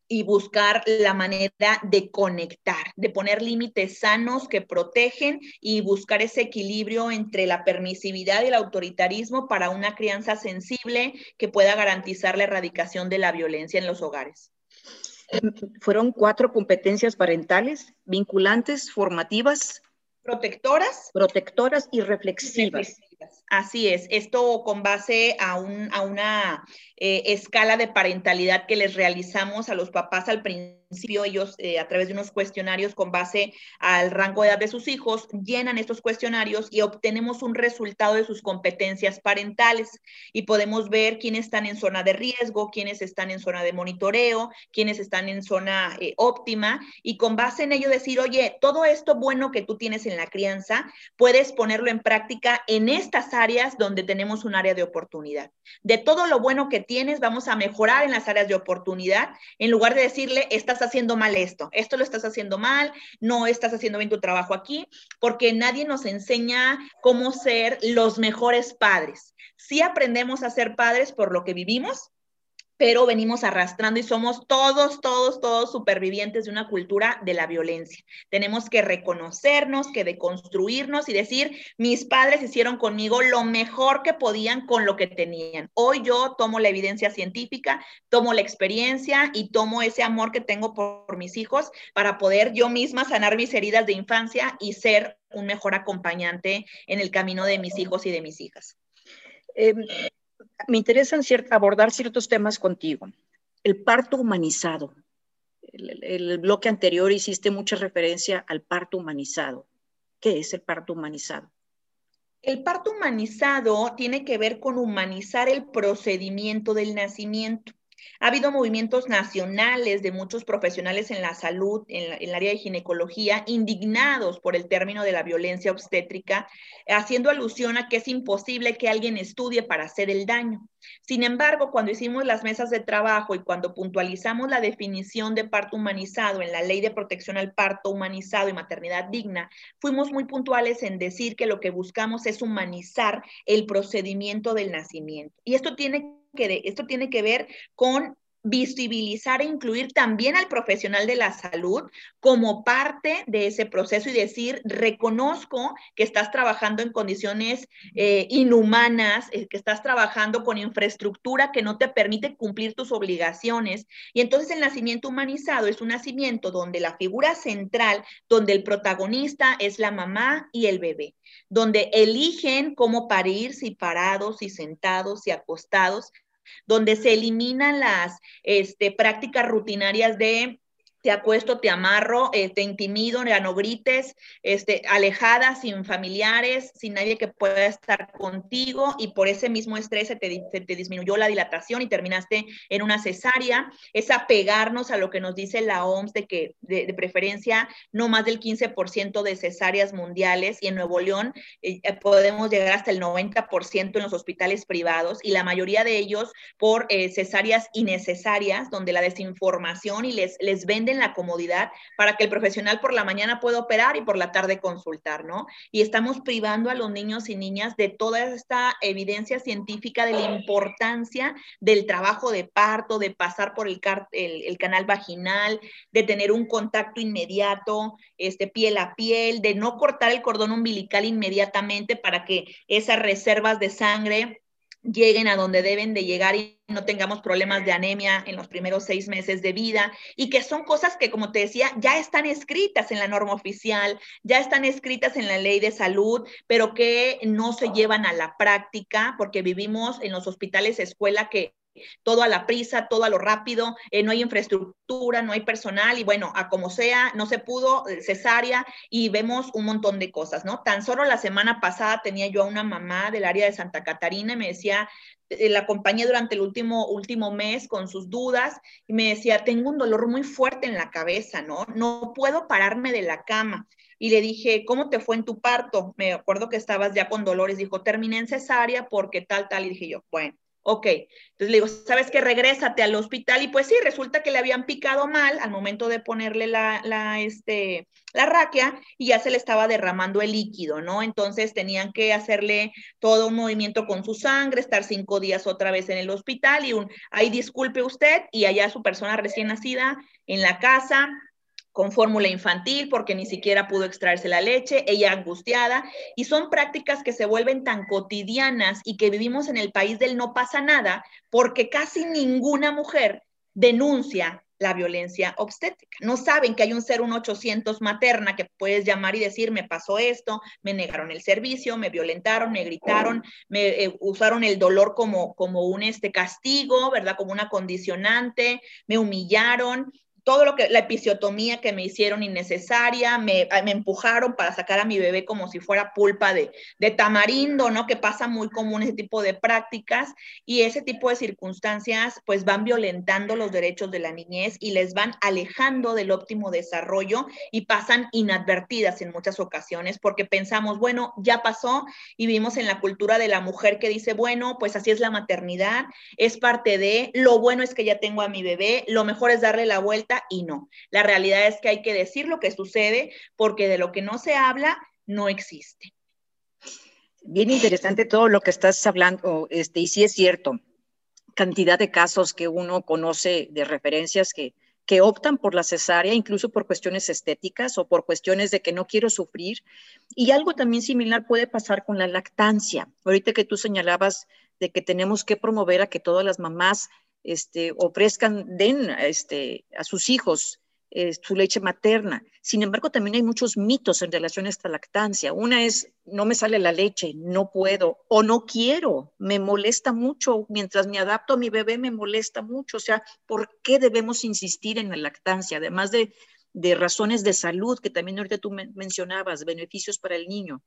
y buscar la manera de conectar, de poner límites sanos que protegen y buscar ese equilibrio entre la permisividad y el autoritarismo para una crianza sensible que pueda garantizar la erradicación de la violencia en los hogares. Fueron cuatro competencias parentales, vinculantes, formativas, protectoras, protectoras y reflexivas. Así es, esto con base a, un, a una eh, escala de parentalidad que les realizamos a los papás al principio. Ellos, eh, a través de unos cuestionarios con base al rango de edad de sus hijos, llenan estos cuestionarios y obtenemos un resultado de sus competencias parentales. Y podemos ver quiénes están en zona de riesgo, quiénes están en zona de monitoreo, quiénes están en zona eh, óptima. Y con base en ello decir, oye, todo esto bueno que tú tienes en la crianza, puedes ponerlo en práctica en estas áreas donde tenemos un área de oportunidad. De todo lo bueno que tienes, vamos a mejorar en las áreas de oportunidad, en lugar de decirle, estás haciendo mal esto, esto lo estás haciendo mal, no estás haciendo bien tu trabajo aquí, porque nadie nos enseña cómo ser los mejores padres. Sí aprendemos a ser padres por lo que vivimos, pero venimos arrastrando y somos todos, todos, todos supervivientes de una cultura de la violencia. Tenemos que reconocernos, que deconstruirnos y decir, mis padres hicieron conmigo lo mejor que podían con lo que tenían. Hoy yo tomo la evidencia científica, tomo la experiencia y tomo ese amor que tengo por, mis hijos para poder yo misma sanar mis heridas de infancia y ser un mejor acompañante en el camino de mis hijos y de mis hijas. Em, me interesan abordar ciertos temas contigo. El parto humanizado. El, el, bloque anterior hiciste mucha referencia al parto humanizado. ¿Qué es el parto humanizado? El parto humanizado tiene que ver con humanizar el procedimiento del nacimiento. Ha habido movimientos nacionales de muchos profesionales en la salud, en, el área de ginecología, indignados por el término de la violencia obstétrica, haciendo alusión a que es imposible que alguien estudie para hacer el daño. Sin embargo, cuando hicimos las mesas de trabajo y cuando puntualizamos la definición de parto humanizado en la Ley de Protección al Parto Humanizado y Maternidad Digna, fuimos muy puntuales en decir que lo que buscamos es humanizar el procedimiento del nacimiento. Y esto tiene que, esto tiene que ver con visibilizar e incluir también al profesional de la salud como parte de ese proceso y decir, reconozco que estás trabajando en condiciones eh, inhumanas, eh, que estás trabajando con infraestructura que no te permite cumplir tus obligaciones. Y entonces el nacimiento humanizado es un nacimiento donde la figura central, donde el protagonista es la mamá y el bebé, donde eligen cómo parir, si parados, si sentados, si acostados, donde se eliminan las este, prácticas rutinarias de te acuesto, te amarro, eh, te intimido, ya no grites, este, alejada, sin familiares, sin nadie que pueda estar contigo y por ese mismo estrés se te, disminuyó la dilatación y terminaste en una cesárea. Es apegarnos a lo que nos dice la OMS de que de, preferencia no más del 15% de cesáreas mundiales y en Nuevo León eh, eh, podemos llegar hasta el 90% en los hospitales privados y la mayoría de ellos por cesáreas innecesarias donde la desinformación y les venden la comodidad para que el profesional por la mañana pueda operar y por la tarde consultar, ¿no? Y estamos privando a los niños y niñas de toda esta evidencia científica de la importancia del trabajo de parto, de pasar por el, el, canal vaginal, de tener un contacto inmediato, este, piel a piel, de no cortar el cordón umbilical inmediatamente para que esas reservas de sangre lleguen a donde deben de llegar y no tengamos problemas de anemia en los primeros seis meses de vida y que son cosas que, como te decía, ya están escritas en la norma oficial, ya están escritas en la ley de salud, pero que no se llevan a la práctica porque vivimos en los hospitales escuela que todo a la prisa, todo a lo rápido, eh, no hay infraestructura, no hay personal y bueno, a como sea, no se pudo, eh, cesárea y vemos un montón de cosas, ¿no? Tan solo la semana pasada tenía yo a una mamá del área de Santa Catarina y me decía, eh, la acompañé durante el último, último mes con sus dudas y me decía, tengo un dolor muy fuerte en la cabeza, ¿no? No puedo pararme de la cama. y le dije, ¿cómo te fue en tu parto? Me acuerdo que estabas ya con dolores. Dijo, terminé en cesárea porque tal, tal. Y dije yo, bueno, ok. Entonces le digo, ¿sabes qué? Regrésate al hospital. Y pues sí, resulta que le habían picado mal al momento de ponerle la, la, este, la raquia y ya se le estaba derramando el líquido, ¿no? Entonces tenían que hacerle todo un movimiento con su sangre, estar cinco días otra vez en el hospital y un, ahí disculpe usted y allá su persona recién nacida en la casa con fórmula infantil porque ni siquiera pudo extraerse la leche, ella angustiada, y son prácticas que se vuelven tan cotidianas y que vivimos en el país del no pasa nada porque casi ninguna mujer denuncia la violencia obstétrica. No saben que hay un 01800 materna que puedes llamar y decir, me pasó esto, me negaron el servicio, me violentaron, me gritaron, me eh, usaron el dolor como, como un este, castigo, ¿verdad? Como una condicionante, me humillaron todo lo que, la episiotomía que me hicieron innecesaria, me, me, empujaron para sacar a mi bebé como si fuera pulpa de, de, tamarindo, ¿no? Que pasa muy común ese tipo de prácticas y ese tipo de circunstancias pues van violentando los derechos de la niñez y les van alejando del óptimo desarrollo y pasan inadvertidas en muchas ocasiones porque pensamos, bueno, ya pasó y vivimos en la cultura de la mujer que dice, bueno, pues así es la maternidad, es parte de, lo bueno es que ya tengo a mi bebé, lo mejor es darle la vuelta y no. La realidad es que hay que decir lo que sucede porque de lo que no se habla no existe. Bien interesante todo lo que estás hablando, este, y sí es cierto, cantidad de casos que uno conoce de referencias que, que optan por la cesárea, incluso por cuestiones estéticas o por cuestiones de que no quiero sufrir. Y algo también similar puede pasar con la lactancia. Ahorita que tú señalabas de que tenemos que promover a que todas las mamás este, ofrezcan, den este, a sus hijos eh, su leche materna. Sin embargo, también hay muchos mitos en relación a esta lactancia. Una es, no me sale la leche, no puedo o no quiero, me molesta mucho, mientras me adapto a mi bebé me molesta mucho. O sea, ¿por qué debemos insistir en la lactancia? Además de, de razones de salud, que también ahorita tú mencionabas, beneficios para el niño.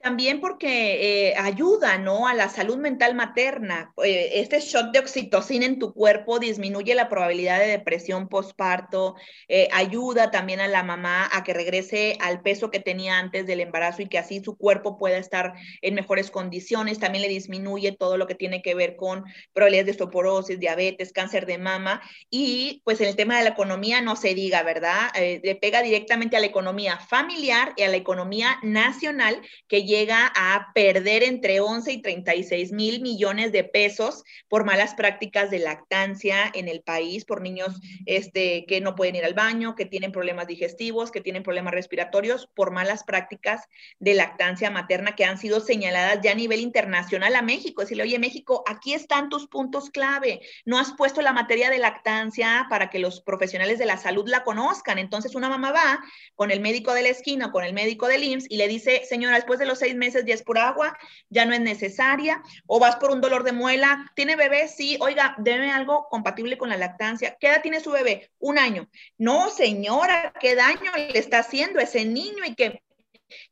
También porque eh, ayuda, ¿no? A la salud mental materna. Eh, este shot de oxitocina en tu cuerpo disminuye la probabilidad de depresión postparto, eh, ayuda también a la mamá a que regrese al peso que tenía antes del embarazo y que así su cuerpo pueda estar en mejores condiciones. También le disminuye todo lo que tiene que ver con probabilidades de osteoporosis, diabetes, cáncer de mama. Y pues en el tema de la economía no se diga, ¿verdad? le pega directamente a la economía familiar y a la economía nacional que llega a perder entre 11 y 36 mil millones de pesos por malas prácticas de lactancia en el país, por niños este, que no pueden ir al baño, que tienen problemas digestivos, que tienen problemas respiratorios, por malas prácticas de lactancia materna que han sido señaladas ya a nivel internacional a México. Decirle, oye, México, aquí están tus puntos clave. No has puesto la materia de lactancia para que los profesionales de la salud la conozcan. Entonces, una mamá va con el médico de la esquina con el médico del IMSS y le dice, señora, después de los seis meses ya es por agua, ya no es necesaria, o vas por un dolor de muela, ¿tiene bebé? Sí, oiga, debe algo compatible con la lactancia. ¿Qué edad tiene su bebé? Un año. No, señora, ¿qué daño le está haciendo ese niño y que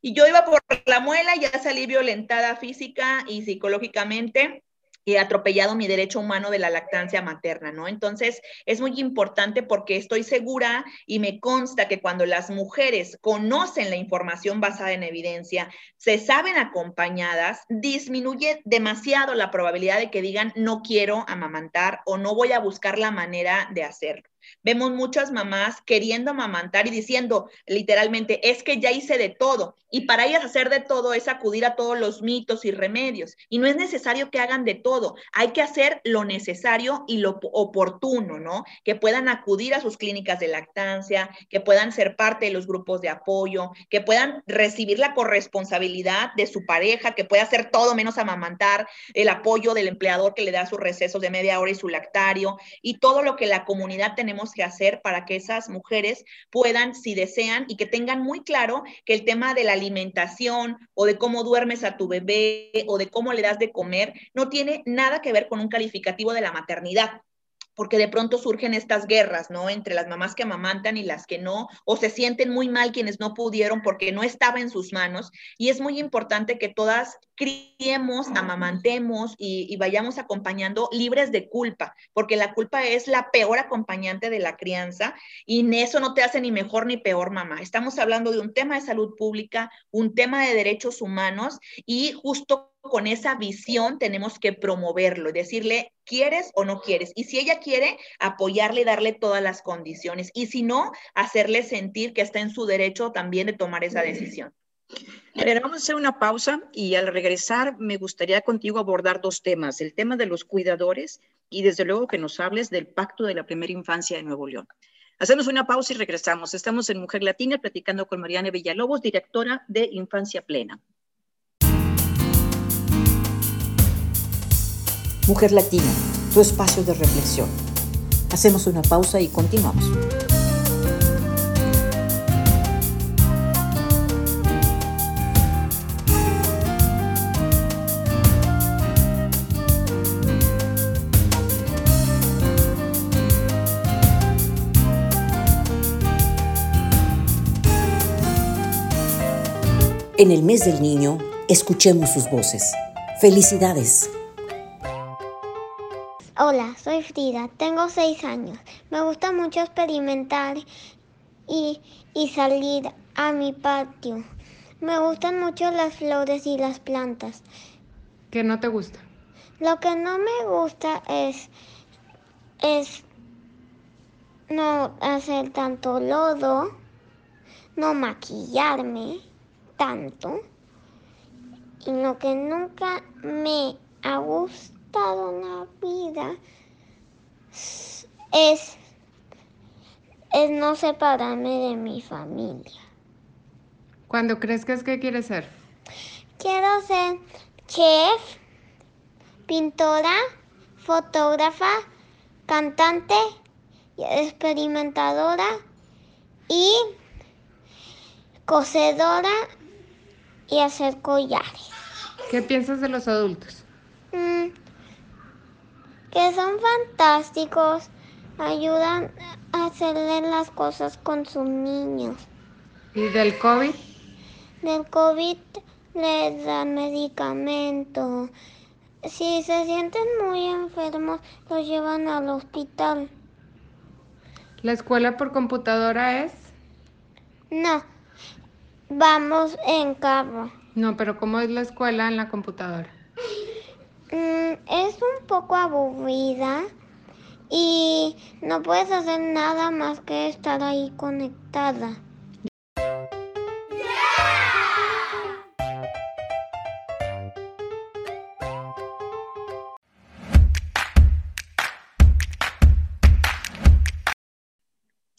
y yo iba por la muela y ya salí violentada física y psicológicamente he atropellado mi derecho humano de la lactancia materna, ¿no? Entonces, es muy importante porque estoy segura y me consta que cuando las mujeres conocen la información basada en evidencia, se saben acompañadas, disminuye demasiado la probabilidad de que digan no quiero amamantar o no voy a buscar la manera de hacerlo. Vemos muchas mamás queriendo amamantar y diciendo literalmente, es que ya hice de todo. Y para ellas hacer de todo es acudir a todos los mitos y remedios. Y no es necesario que hagan de todo. Hay que hacer lo necesario y lo oportuno, ¿no? Que puedan acudir a sus clínicas de lactancia, que puedan ser parte de los grupos de apoyo, que puedan recibir la corresponsabilidad de su pareja, que pueda hacer todo menos amamantar, el apoyo del empleador que le da sus recesos de media hora y su lactario, y todo lo que la comunidad tenemos que hacer para que esas mujeres puedan, si desean, y que tengan muy claro que el tema de la alimentación o de cómo duermes a tu bebé o de cómo le das de comer no tiene nada que ver con un calificativo de la maternidad porque de pronto surgen estas guerras, ¿no? Entre las mamás que amamantan y las que no, o se sienten muy mal quienes no pudieron porque no estaba en sus manos. Y es muy importante que todas criemos, amamantemos y, y, vayamos acompañando libres de culpa, porque la culpa es la peor acompañante de la crianza y eso no te hace ni mejor ni peor, mamá. Estamos hablando de un tema de salud pública, un tema de derechos humanos y justo con esa visión tenemos que promoverlo decirle, ¿quieres o no quieres? Y si ella quiere, apoyarle, darle todas las condiciones. Y si no, hacerle sentir que está en su derecho también de tomar esa decisión. Vamos a hacer una pausa y al regresar me gustaría contigo abordar dos temas, el tema de los cuidadores y desde luego que nos hables del pacto de la primera infancia de Nuevo León. Hacemos una pausa y regresamos. Estamos en Mujer Latina platicando con Mariana Villalobos, directora de Infancia Plena. Mujer Latina, tu espacio de reflexión. Hacemos una pausa y continuamos. En el mes del niño, escuchemos sus voces. Felicidades. Hola, soy Frida, tengo seis años. Me gusta mucho experimentar y, y, salir a mi patio. Me gustan mucho las flores y las plantas. ¿Qué no te gusta? Lo que no me gusta es, es no hacer tanto lodo, no maquillarme tanto. Y lo que nunca me ha gustado una vida es, es no separarme de mi familia. ¿Cuándo crezcas qué quieres ser? Quiero ser chef, pintora, fotógrafa, cantante, experimentadora y cosedora y hacer collares. ¿Qué piensas de los adultos? Que son fantásticos, ayudan a hacerle las cosas con sus niños. ¿Y del COVID? Del COVID les dan medicamento. Si se sienten muy enfermos, los llevan al hospital. ¿La escuela por computadora es? No, vamos en carro. No, pero ¿cómo es la escuela en la computadora? Mm, es un poco aburrida y no puedes hacer nada más que estar ahí conectada.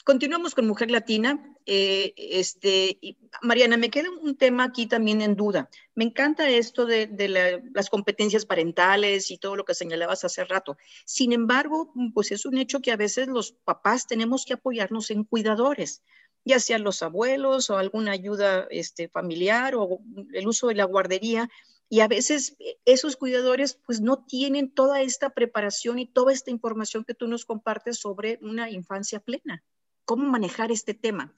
Continuamos con Mujer Latina. Eh, este, Mariana, me queda un tema aquí también en duda. Me encanta esto de, las competencias parentales y todo lo que señalabas hace rato. Sin embargo, pues es un hecho que a veces los papás tenemos que apoyarnos en cuidadores, ya sean los abuelos o alguna ayuda este, familiar o el uso de la guardería. Y a veces esos cuidadores pues no tienen toda esta preparación y toda esta información que tú nos compartes sobre una infancia plena cómo manejar este tema.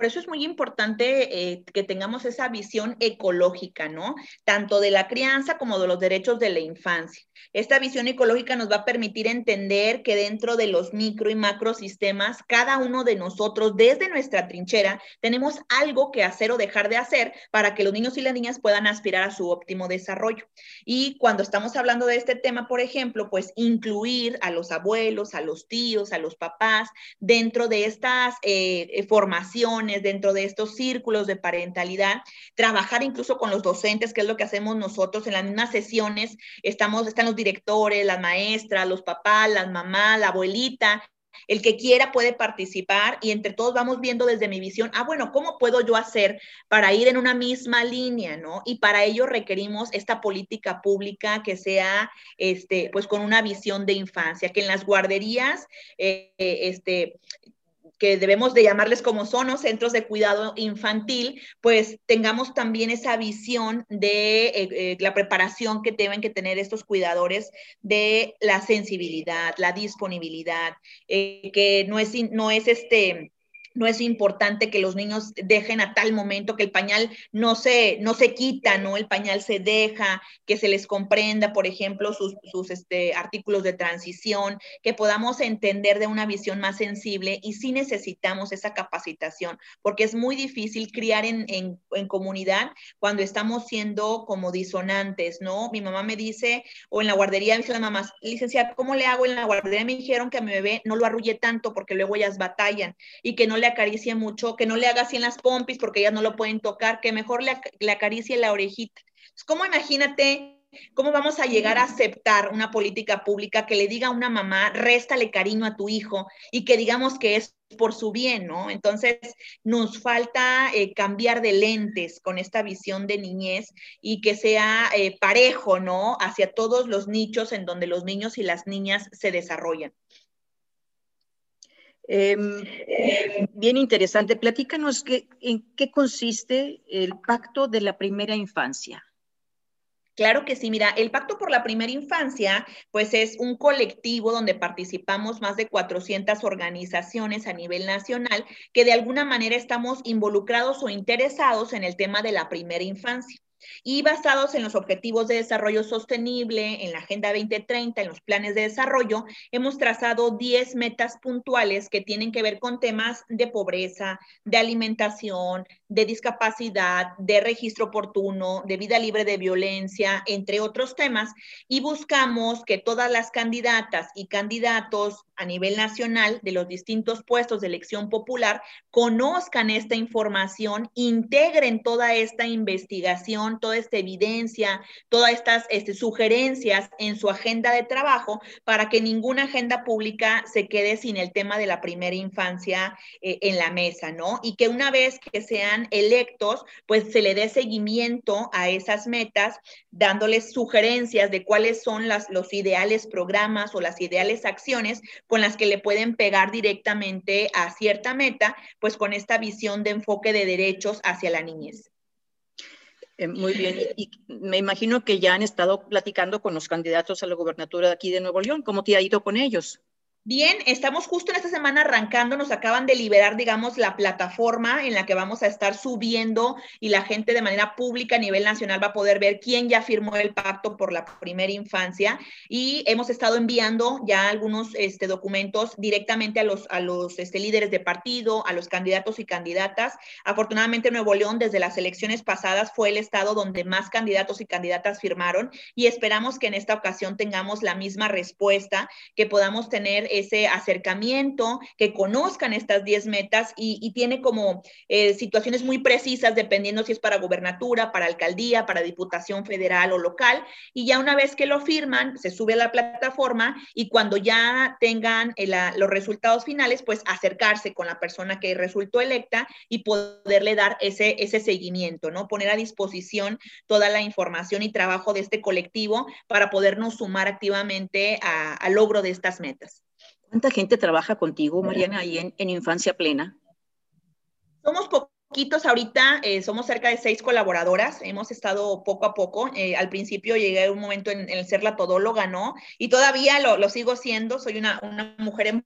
Por eso es muy importante eh, que tengamos esa visión ecológica, ¿no? Tanto de la crianza como de los derechos de la infancia. Esta visión ecológica nos va a permitir entender que dentro de los micro y macro sistemas, cada uno de nosotros, desde nuestra trinchera, tenemos algo que hacer o dejar de hacer para que los niños y las niñas puedan aspirar a su óptimo desarrollo. Y cuando estamos hablando de este tema, por ejemplo, pues incluir a los abuelos, a los tíos, a los papás dentro de estas eh, formaciones dentro de estos círculos de parentalidad, trabajar incluso con los docentes, que es lo que hacemos nosotros en las mismas sesiones, estamos, están los directores, las maestras, los papás, las mamás, la abuelita, el que quiera puede participar y entre todos vamos viendo desde mi visión, ah, bueno, ¿cómo puedo yo hacer para ir en una misma línea, no? Y para ello requerimos esta política pública que sea, este, pues con una visión de infancia, que en las guarderías, eh, este, que debemos de llamarles como son, los centros de cuidado infantil, pues tengamos también esa visión de eh, eh, la preparación que deben que tener estos cuidadores de la sensibilidad, la disponibilidad, eh, que no es, no es este no es importante que los niños dejen a tal momento que el pañal no se, no se quita, ¿no? El pañal se deja, que se les comprenda, por ejemplo, sus, sus este, artículos de transición, que podamos entender de una visión más sensible y sí necesitamos esa capacitación, porque es muy difícil criar en, en, en comunidad cuando estamos siendo como disonantes, ¿no? Mi mamá me dice, o en la guardería, me dice las mamás, licenciada, ¿cómo le hago en la guardería? Me dijeron que a mi bebé no lo arrulle tanto porque luego ellas batallan y que no le acaricie mucho, que no le haga así en las pompis porque ellas no lo pueden tocar, que mejor le, acaricie la orejita. Es imagínate ¿Cómo vamos a llegar a aceptar una política pública que le diga a una mamá, réstale cariño a tu hijo y que digamos que es por su bien, ¿no? Entonces, nos falta eh, cambiar de lentes con esta visión de niñez y que sea eh, parejo, ¿no? Hacia todos los nichos en donde los niños y las niñas se desarrollan. Em, bien interesante. Platícanos en qué consiste el pacto de la primera infancia. Claro que sí, mira, el Pacto por la Primera Infancia, pues es un colectivo donde participamos más de 400 organizaciones a nivel nacional que de alguna manera estamos involucrados o interesados en el tema de la primera infancia y basados en los objetivos de desarrollo sostenible, en la Agenda 2030, en los planes de desarrollo, hemos trazado 10 metas puntuales que tienen que ver con temas de pobreza, de alimentación, de discapacidad, de registro oportuno, de vida libre de violencia, entre otros temas, y buscamos que todas las candidatas y candidatos a nivel nacional de los distintos puestos de elección popular conozcan esta información, integren toda esta investigación, toda esta evidencia, todas estas este, sugerencias en su agenda de trabajo para que ninguna agenda pública se quede sin el tema de la primera infancia eh, en la mesa, ¿no? Y que una vez que sean electos, pues se le dé seguimiento a esas metas, dándoles sugerencias de cuáles son las, los ideales programas o las ideales acciones con las que le pueden pegar directamente a cierta meta, pues con esta visión de enfoque de derechos hacia la niñez. Eh, muy bien, y me imagino que ya han estado platicando con los candidatos a la gobernatura de aquí de Nuevo León. ¿Cómo te ha ido con ellos? Bien, estamos justo en esta semana arrancando, nos acaban de liberar, digamos, la plataforma en la que vamos a estar subiendo y la gente de manera pública a nivel nacional va a poder ver quién ya firmó el pacto por la primera infancia y hemos estado enviando ya algunos este, documentos directamente a los, a los este, líderes de partido, a los candidatos y candidatas. Afortunadamente Nuevo León desde las elecciones pasadas fue el estado donde más candidatos y candidatas firmaron y esperamos que en esta ocasión tengamos la misma respuesta, que podamos tener ese acercamiento, que conozcan estas 10 metas y, tiene como eh, situaciones muy precisas dependiendo si es para gobernatura, para alcaldía, para diputación federal o local. Y ya una vez que lo firman, se sube a la plataforma y cuando ya tengan eh, los resultados finales, pues acercarse con la persona que resultó electa y poderle dar ese, ese seguimiento, ¿no? Poner a disposición toda la información y trabajo de este colectivo para podernos sumar activamente al logro de estas metas. ¿Cuánta gente trabaja contigo, Mariana, ahí en, Infancia Plena? Somos poquitos ahorita, eh, somos cerca de seis colaboradoras, hemos estado poco a poco, eh, al principio llegué a un momento en, el ser la todóloga, ¿no? Y todavía lo, sigo siendo, soy una, una mujer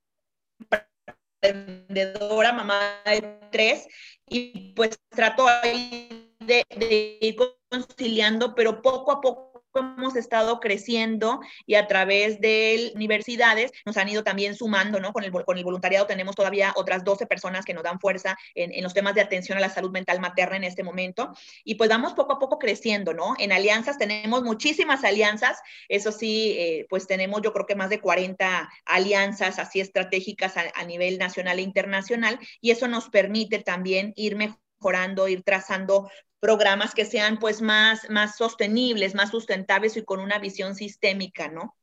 emprendedora, mamá de tres, y pues trato ahí de, de ir conciliando, pero poco a poco hemos estado creciendo y a través de universidades nos han ido también sumando, ¿no? Con el, con el voluntariado tenemos todavía otras 12 personas que nos dan fuerza en, en, los temas de atención a la salud mental materna en este momento. Y pues vamos poco a poco creciendo, ¿no? En alianzas tenemos muchísimas alianzas, eso sí, eh, pues tenemos yo creo que más de 40 alianzas así estratégicas a, a nivel nacional e internacional y eso nos permite también ir mejorando, ir trazando programas que sean pues más, más sostenibles, más sustentables y con una visión sistémica, ¿no?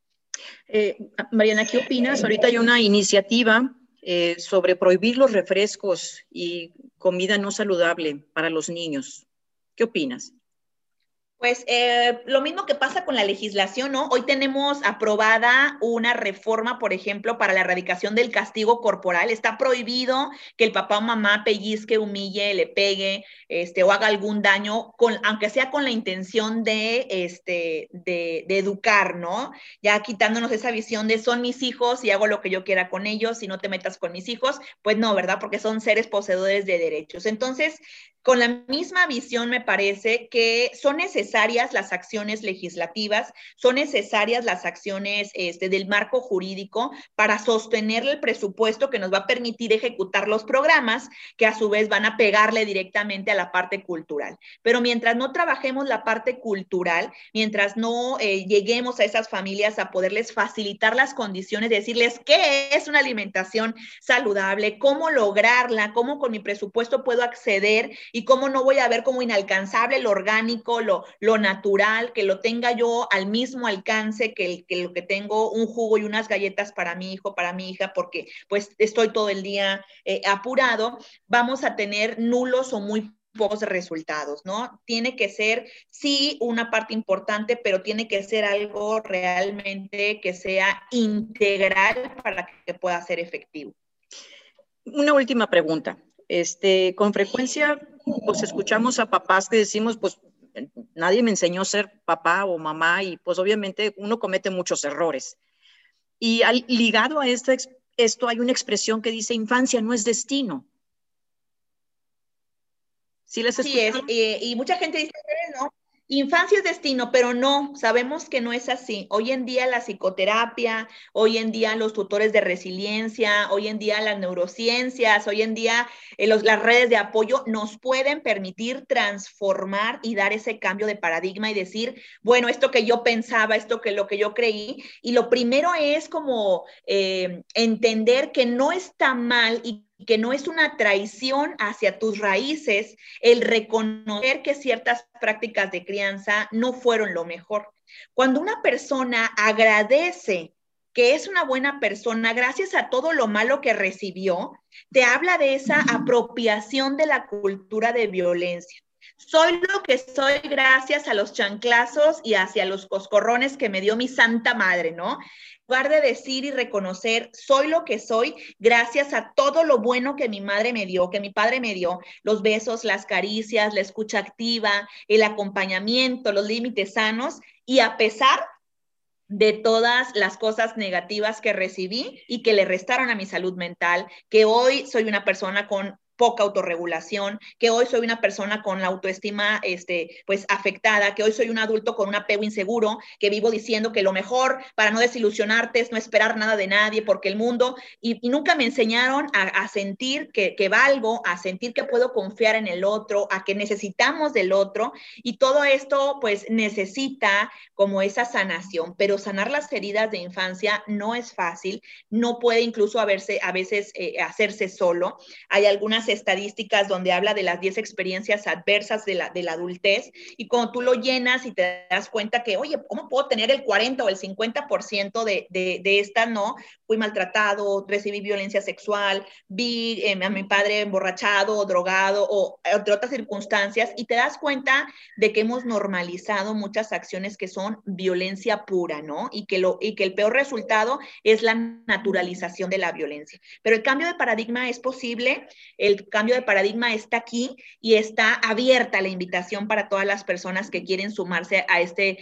Eh, Mariana, ¿qué opinas? Ahorita hay una iniciativa eh, sobre prohibir los refrescos y comida no saludable para los niños. ¿Qué opinas? Pues eh, lo mismo que pasa con la legislación, ¿no? Hoy tenemos aprobada una reforma, por ejemplo, para la erradicación del castigo corporal. Está prohibido que el papá o mamá pellizque, humille, le pegue, este, o haga algún daño, con, aunque sea con la intención de, este, de, de educar, ¿no? Ya quitándonos esa visión de son mis hijos y hago lo que yo quiera con ellos y no te metas con mis hijos, pues no, ¿verdad? Porque son seres poseedores de derechos. Entonces, con la misma visión me parece que son necesarias las acciones legislativas, son necesarias las acciones este, del marco jurídico para sostener el presupuesto que nos va a permitir ejecutar los programas que a su vez van a pegarle directamente a la parte cultural. Pero mientras no trabajemos la parte cultural, mientras no eh, lleguemos a esas familias a poderles facilitar las condiciones, decirles qué es una alimentación saludable, cómo lograrla, cómo con mi presupuesto puedo acceder y cómo no voy a ver como inalcanzable lo orgánico, lo, lo natural, que lo tenga yo al mismo alcance que, que lo que tengo un jugo y unas galletas para mi hijo, para mi hija, porque pues estoy todo el día eh, apurado, vamos a tener nulos o muy pocos resultados, ¿no? Tiene que ser, sí, una parte importante, pero tiene que ser algo realmente que sea integral para que pueda ser efectivo. Una última pregunta. Este, con frecuencia, pues escuchamos a papás que decimos, pues nadie me enseñó a ser papá o mamá y pues obviamente uno comete muchos errores. Y al, ligado a esto, esto hay una expresión que dice infancia no es destino. ¿Sí les es, eh, y mucha gente dice, no, Infancia es destino, pero no, sabemos que no es así. Hoy en día la psicoterapia, hoy en día los tutores de resiliencia, hoy en día las neurociencias, hoy en día eh, las redes de apoyo nos pueden permitir transformar y dar ese cambio de paradigma y decir, bueno, esto que yo pensaba, esto que lo que yo creí. Y lo primero es como eh, entender que no está mal y que no es una traición hacia tus raíces el reconocer que ciertas prácticas de crianza no fueron lo mejor. Cuando una persona agradece que es una buena persona gracias a todo lo malo que recibió, te habla de esa apropiación de la cultura de violencia. Soy lo que soy gracias a los chanclazos y hacia los coscorrones que me dio mi santa madre, ¿no? lugar de decir y reconocer, soy lo que soy gracias a todo lo bueno que mi madre me dio, que mi padre me dio, los besos, las caricias, la escucha activa, el acompañamiento, los límites sanos, y a pesar de todas las cosas negativas que recibí y que le restaron a mi salud mental, que hoy soy una persona con poca autorregulación, que hoy soy una persona con la autoestima este, pues afectada, que hoy soy un adulto con un apego inseguro, que vivo diciendo que lo mejor para no desilusionarte es no esperar nada de nadie, porque el mundo, y, nunca me enseñaron a, sentir que, que, valgo, a sentir que puedo confiar en el otro, a que necesitamos del otro, y todo esto pues necesita como esa sanación, pero sanar las heridas de infancia no es fácil, no puede incluso a, verse, a veces eh, hacerse solo. Hay algunas estadísticas donde habla de las 10 experiencias adversas de la, de la adultez y cuando tú lo llenas y te das cuenta que, oye, ¿cómo puedo tener el 40 o el 50% de, de, de esta? No, fui maltratado, recibí violencia sexual, vi eh, a mi padre emborrachado, drogado o entre otras circunstancias y te das cuenta de que hemos normalizado muchas acciones que son violencia pura, ¿no? Y que, lo, y que el peor resultado es la naturalización de la violencia. Pero el cambio de paradigma es posible, el cambio de paradigma está aquí y está abierta la invitación para todas las personas que quieren sumarse a este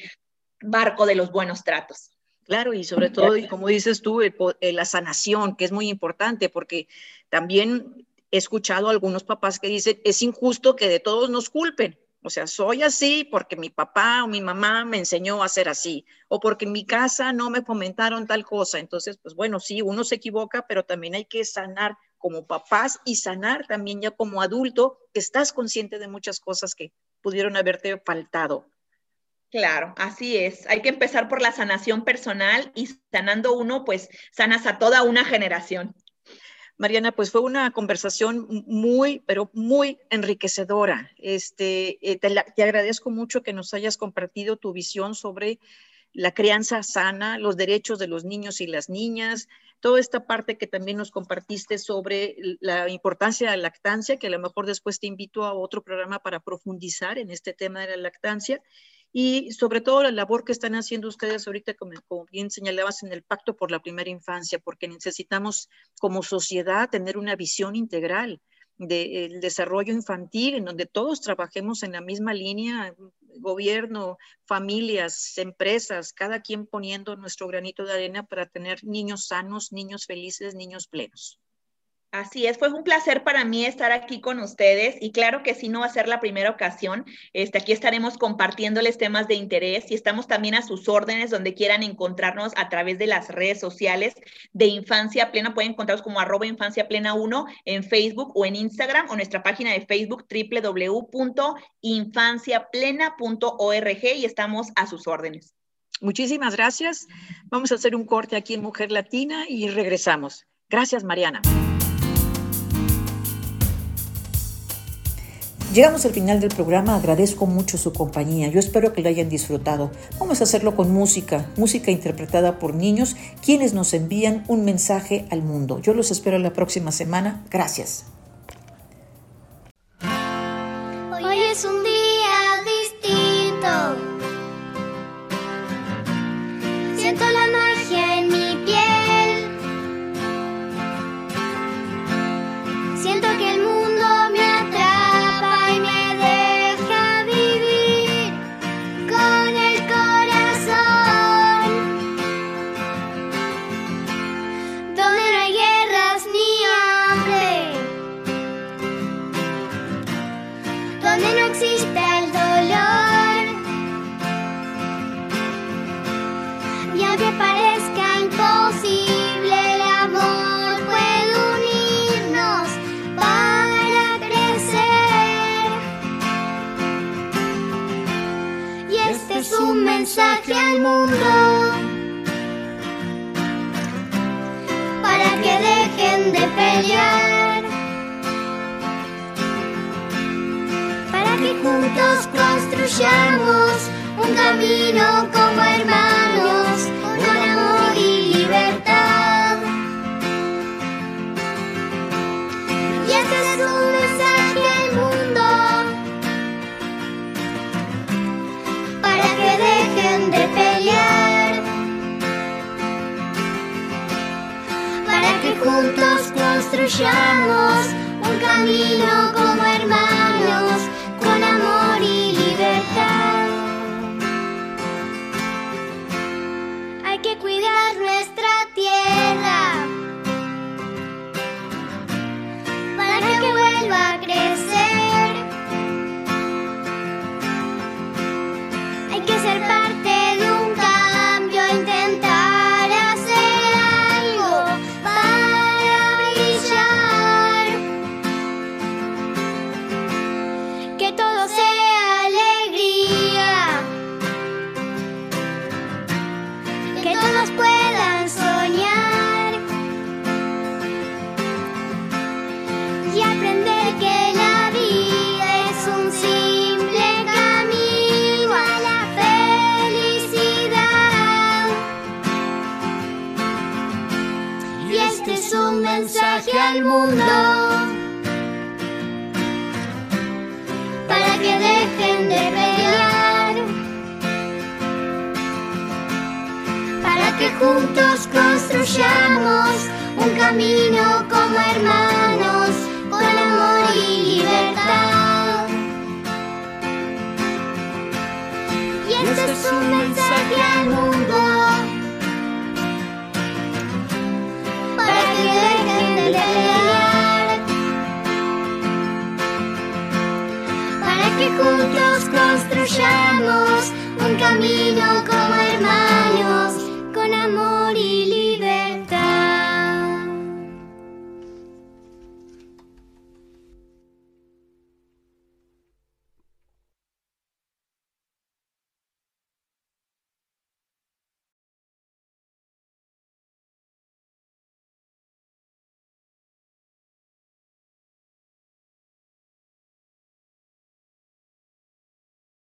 barco de los buenos tratos. Claro, y sobre todo, y como dices tú, la sanación, que es muy importante, porque también he escuchado a algunos papás que dicen, es injusto que de todos nos culpen. O sea, soy así porque mi papá o mi mamá me enseñó a ser así, o porque en mi casa no me fomentaron tal cosa. Entonces, pues bueno, sí, uno se equivoca, pero también hay que sanar como papás y sanar también ya como adulto, que estás consciente de muchas cosas que pudieron haberte faltado. Claro, así es. Hay que empezar por la sanación personal y sanando uno, pues sanas a toda una generación. Mariana, pues fue una conversación muy, pero muy enriquecedora. Este, eh, te, te, agradezco mucho que nos hayas compartido tu visión sobre la crianza sana, los derechos de los niños y las niñas, toda esta parte que también nos compartiste sobre la importancia de la lactancia, que a lo mejor después te invito a otro programa para profundizar en este tema de la lactancia. y sobre todo la labor que están haciendo ustedes ahorita, como, bien señalabas, en el Pacto por la Primera Infancia, porque necesitamos como sociedad tener una visión integral del desarrollo infantil, en donde todos trabajemos en la misma línea, gobierno, familias, empresas, cada quien poniendo nuestro granito de arena para tener niños sanos, niños felices, niños plenos. Así es, fue un placer para mí estar aquí con ustedes y claro que sí, no va a ser la primera ocasión. Este, aquí estaremos compartiéndoles temas de interés y estamos también a sus órdenes donde quieran encontrarnos a través de las redes sociales de Infancia Plena. Pueden encontrarnos como arroba Infancia Plena 1 en Facebook o en Instagram o nuestra página de Facebook www.infanciaplena.org y estamos a sus órdenes. Muchísimas gracias. Vamos a hacer un corte aquí en Mujer Latina y regresamos. Gracias, Mariana. Llegamos al final del programa, agradezco mucho su compañía, yo espero que lo hayan disfrutado. Vamos a hacerlo con música, música interpretada por niños, quienes nos envían un mensaje al mundo. Yo los espero la próxima semana, gracias. Hoy es un día mensaje al mundo. Para que dejen de pelear, para que juntos construyamos un camino como hermanos juntos construyamos un camino como hermanos juntos construyamos un camino como hermanos con amor y libertad. Y este es un mensaje al mundo para que dejen de pelear, para que juntos construyamos un camino como hermanos.